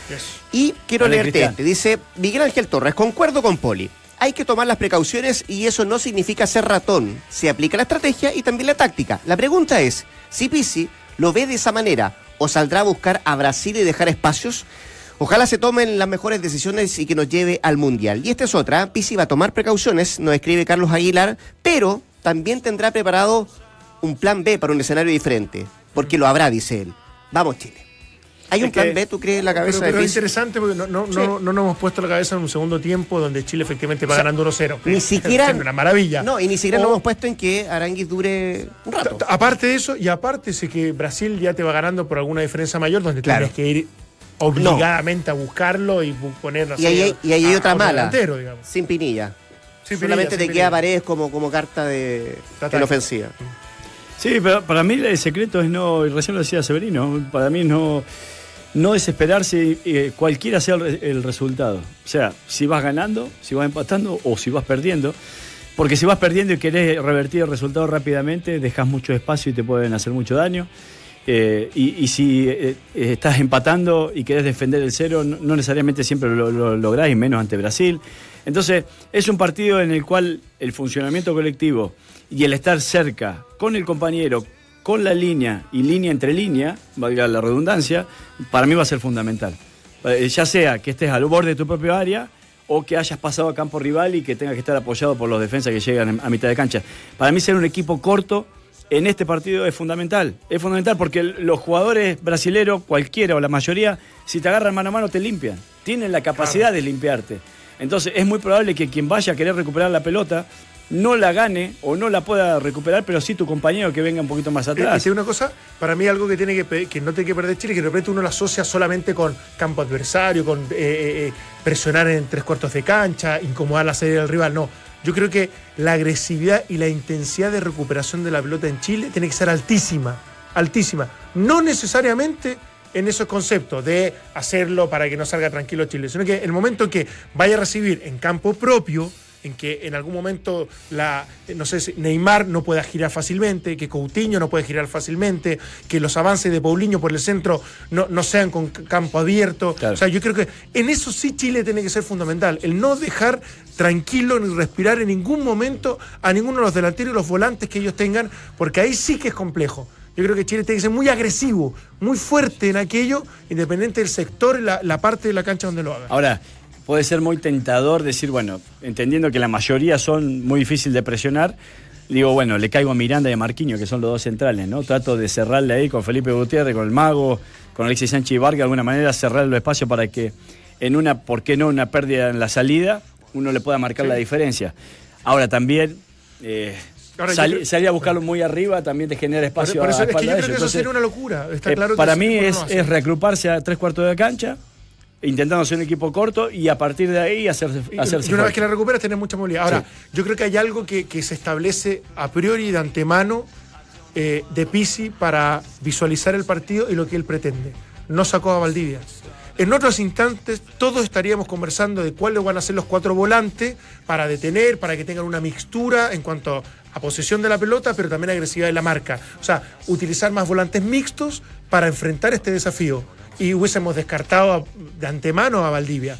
Y quiero leerte este, dice Miguel Ángel Torres, concuerdo con Poli. Hay que tomar las precauciones y eso no significa ser ratón. Se aplica la estrategia y también la táctica. La pregunta es, si Pisi lo ve de esa manera o saldrá a buscar a Brasil y dejar espacios, Ojalá se tomen las mejores decisiones y que nos lleve al Mundial. Y esta es otra, Pisi va a tomar precauciones, nos escribe Carlos Aguilar, pero también tendrá preparado un plan B para un escenario diferente, porque lo habrá, dice él. Vamos, Chile. ¿Hay un Es plan que- B, tú crees, en la cabeza Pero, pero de es interesante porque no, no, no, no nos hemos puesto la cabeza en un segundo tiempo donde Chile efectivamente va O sea, ganando 1-0. Ni siquiera. Es una maravilla. No, y ni siquiera O- nos hemos puesto en que Aranguis dure un rato. Aparte de eso, y aparte sé que Brasil ya te va ganando por alguna diferencia mayor, donde Claro. tienes que ir obligadamente a buscarlo y poner Y ahí hay, y ahí hay a- otra a mala. delantero, digamos. Sin pinilla. Sin Solamente Pinilla, te sin queda paredes como, como carta de, ataque. en ofensiva. Sí, pero para mí el secreto es no, y recién lo decía Severino, para mí no, no desesperarse eh, cualquiera sea el, el resultado. O sea, si vas ganando, si vas empatando o si vas perdiendo. Porque si vas perdiendo y querés revertir el resultado rápidamente, dejas mucho espacio y te pueden hacer mucho daño. Eh, y, si eh, eh, estás empatando y querés defender el cero, no, necesariamente siempre lo, lo lográs, y menos ante Brasil. Entonces, es un partido en el cual el funcionamiento colectivo y el estar cerca con el compañero, con la línea y línea entre línea, valga la redundancia, para mí va a ser fundamental. Ya sea que estés al borde de tu propio área o que hayas pasado a campo rival y que tengas que estar apoyado por los defensas que llegan a mitad de cancha. Para mí ser un equipo corto en este partido es fundamental. Es fundamental porque los jugadores brasileros, cualquiera o la mayoría, si te agarran mano a mano te limpian. Tienen la capacidad de limpiarte. Entonces es muy probable que quien vaya a querer recuperar la pelota no la gane o no la pueda recuperar, pero sí tu compañero que venga un poquito más Y- Y atrás. digo una cosa, para mí algo que tiene que, que no tiene que perder Chile, que de repente uno lo asocia solamente con campo adversario, con eh, eh, eh, presionar en tres cuartos de cancha, incomodar la serie del rival. No, yo creo que la agresividad y la intensidad de recuperación de la pelota en Chile tiene que ser altísima, altísima. No necesariamente en esos conceptos de hacerlo para que no salga tranquilo Chile, sino que el momento en que vaya a recibir en campo propio, en que en algún momento la no sé si Neymar no pueda girar fácilmente, que Coutinho no puede girar fácilmente, que los avances de Paulinho por el centro no, no sean con campo abierto. Claro. O sea, yo creo que en eso sí Chile tiene que ser fundamental, el no dejar tranquilo ni respirar en ningún momento a ninguno de los delanteros y los volantes que ellos tengan, porque ahí sí que es complejo. Yo creo que Chile tiene que ser muy agresivo, muy fuerte en aquello, independiente del sector y la, la parte de la cancha donde lo haga. Ahora, puede ser muy tentador decir, bueno, entendiendo que la mayoría son muy difíciles de presionar, digo, bueno, le caigo a Miranda y a Marquinho, que son los dos centrales, ¿no? Trato de cerrarle ahí con Felipe Gutiérrez, con el Mago, con Alexis Sánchez y Vargas, de alguna manera cerrar el espacio para que en una, ¿por qué no?, una pérdida en la salida, uno le pueda marcar la diferencia. Ahora también... eh, Ahora, creo- salir a buscarlo muy arriba también te genera Por, espacio por eso a es que yo espalda de creo que ellos. eso Entonces, sería una locura. Está eh, claro que para mí equipo no es, es reagruparse a tres cuartos de cancha, intentando hacer un equipo corto y a partir de ahí hacerse, Y- hacerse y una vez que la recuperas tenés mucha movilidad. Ahora, Sí. yo creo que hay algo que, que se establece a priori de antemano eh, de Pisi para visualizar el partido y lo que él pretende. No sacó a Valdivia. En otros instantes todos estaríamos conversando de cuáles van a ser los cuatro volantes para detener, para que tengan una mixtura en cuanto a posesión de la pelota, pero también agresividad de la marca. O sea, utilizar más volantes mixtos para enfrentar este desafío. Y hubiésemos descartado de antemano a Valdivia.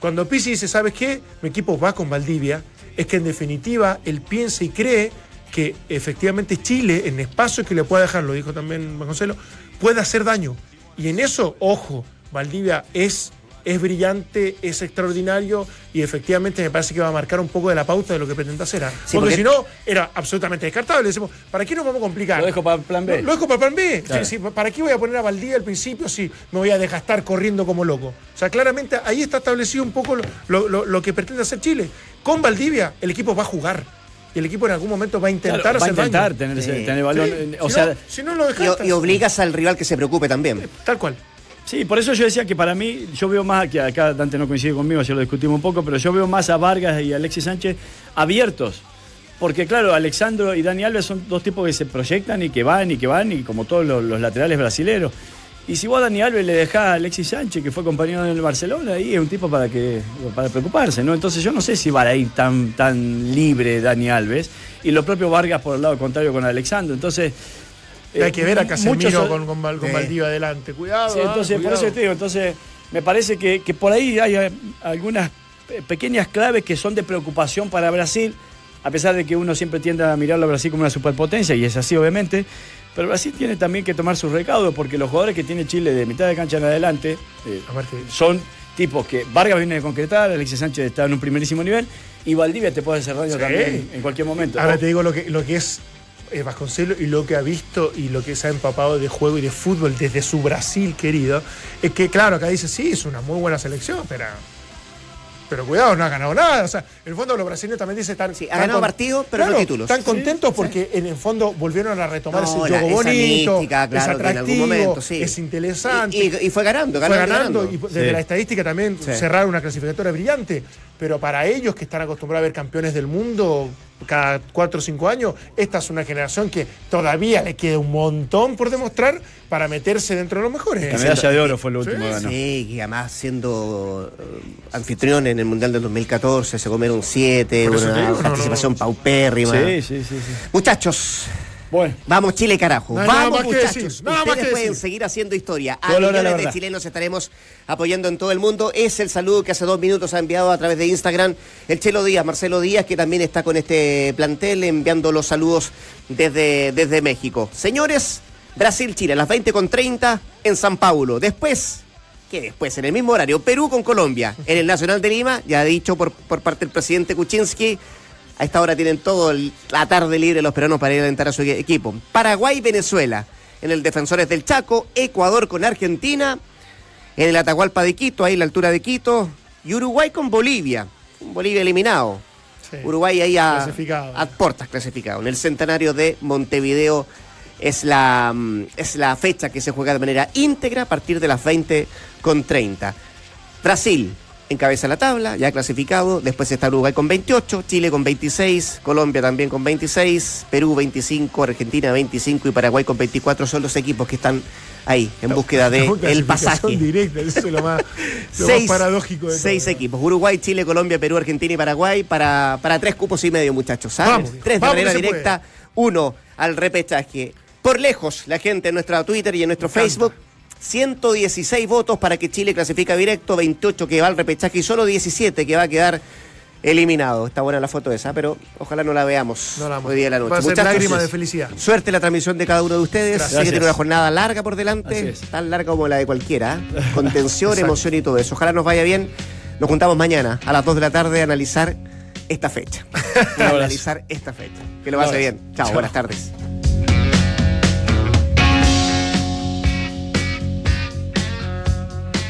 Cuando Pizzi dice, ¿sabes qué? Mi equipo va con Valdivia, es que en definitiva él piensa y cree que efectivamente Chile, en espacios que le pueda dejar, lo dijo también Vasconcelo, puede hacer daño. Y en eso, ojo, Valdivia es, es brillante, es extraordinario y efectivamente me parece que va a marcar un poco de la pauta de lo que pretende hacer. ¿ah? Sí, porque, porque- si no, era absolutamente descartable. Le decimos, ¿para qué nos vamos a complicar? Lo dejo para el plan B. Lo, lo dejo para el plan B. Claro. Sí, sí, ¿Para qué voy a poner a Valdivia al principio si me voy a desgastar corriendo como loco? O sea, claramente ahí está establecido un poco lo, lo- lo- lo que pretende hacer Chile. Con Valdivia, el equipo va a jugar. Y el equipo en algún momento va a intentar Claro, va a intentar daño. tener, Sí. tener balón. Sí, O si, sea, no, si no lo Y, y obligas al rival que se preocupe también. Tal cual. Sí, por eso yo decía que para mí, yo veo más, que acá Dante no coincide conmigo, ya lo discutimos un poco, pero yo veo más a Vargas y a Alexis Sánchez abiertos. Porque claro, Alexandro y Dani Alves son dos tipos que se proyectan y que van y que van, y como todos los, laterales brasileros. Y si vos a Dani Alves le dejás a Alexis Sánchez, que fue compañero del Barcelona, ahí es un tipo para que para preocuparse, ¿no? Entonces yo no sé si va a ir tan, tan libre Dani Alves. Y lo propio Vargas por el lado contrario con Alexandro. Entonces. Y hay que ver a muchos- Casemiro con, con, con Sí. Valdivia adelante. Cuidado. Sí, ah, entonces, por eso te digo, entonces, me parece que, que por ahí hay eh, algunas pe- pequeñas claves que son de preocupación para Brasil, a pesar de que uno siempre tiende a mirarlo a Brasil como una superpotencia, y es así obviamente, pero Brasil tiene también que tomar sus recaudos, porque los jugadores que tiene Chile de mitad de cancha en adelante eh, son tipos que Vargas viene de concretar, Alexis Sánchez está en un primerísimo nivel, y Valdivia te puede hacer daño Sí. también en cualquier momento. Ahora te digo lo que, lo que es eh, Vasconcelos y lo que ha visto y lo que se ha empapado de juego y de fútbol desde su Brasil querido, es que claro, acá dice, sí, es una muy buena selección, pero pero cuidado, no ha ganado nada. O sea, en el fondo los brasileños también dicen están. Sí, ha ganado partidos, pero no títulos. Están contentos porque en el fondo volvieron a retomar ese juego bonito, es atractivo, es interesante. Y, fue ganando, fue ganando. Y desde la estadística también cerrar una clasificatoria brillante. Pero para ellos que están acostumbrados a ver campeones del mundo cada cuatro o cinco años, esta es una generación que todavía le queda un montón por demostrar para meterse dentro de los mejores. La medalla de oro fue lo último sí, Sí, y además siendo eh, anfitrión en el Mundial del 2014, se comieron siete, una participación paupérrima. Sí, sí, sí, sí. Muchachos, bueno. Vamos Chile, carajo. Vamos, muchachos. Ustedes pueden seguir haciendo historia. A millones de chilenos estaremos apoyando en todo el mundo. Es el saludo que hace dos minutos ha enviado a través de Instagram el Chelo Díaz, Marcelo Díaz, que también está con este plantel enviando los saludos desde, desde México. Señores, Brasil-Chile a las 20 con 30 en San Paulo. Después, ¿qué después? En el mismo horario, Perú con Colombia. En el Nacional de Lima, ya ha dicho por, por parte del presidente Kuczynski a esta hora tienen todo la tarde libre los peruanos para ir a alentar a su equipo. Paraguay, Venezuela. En el Defensores del Chaco, Ecuador con Argentina. En el Atahualpa de Quito, ahí la altura de Quito. Y Uruguay con Bolivia. Bolivia eliminado. Uruguay ahí a, a portas clasificado. En el centenario de Montevideo es la, mm, es la fecha que se juega de manera íntegra a partir de las 20 con 30. Brasil, encabeza la tabla, ya clasificado. Después está Uruguay con 28, Chile con 26, Colombia también con 26, Perú 25, Argentina 25 y Paraguay con 24. Son los equipos que están ahí en búsqueda de el pasaje. Directa, eso es lo más, seis, paradójico de Seis equipos: Uruguay, Chile, Colombia, Perú, Argentina y Paraguay para, para tres cupos y medio, muchachos. ¿sabes? tres de manera directa, uno al repechaje. Por lejos, la gente en nuestra Twitter y en nuestro Facebook 116 votos para que Chile clasifica directo, 28 que va al repechaje y solo 17 que va a quedar eliminado. Está buena la foto esa, pero ojalá no la veamos hoy día de la noche. A lágrimas de felicidad. Suerte la transmisión de cada uno de ustedes. Sé que tiene una jornada larga por delante, tan larga como la de cualquiera, ¿eh? con tensión, emoción y todo eso. Ojalá nos vaya bien. Nos juntamos mañana a las 2 de la tarde a analizar esta fecha. a analizar esta fecha. Que lo pase bien. Chao, buenas tardes.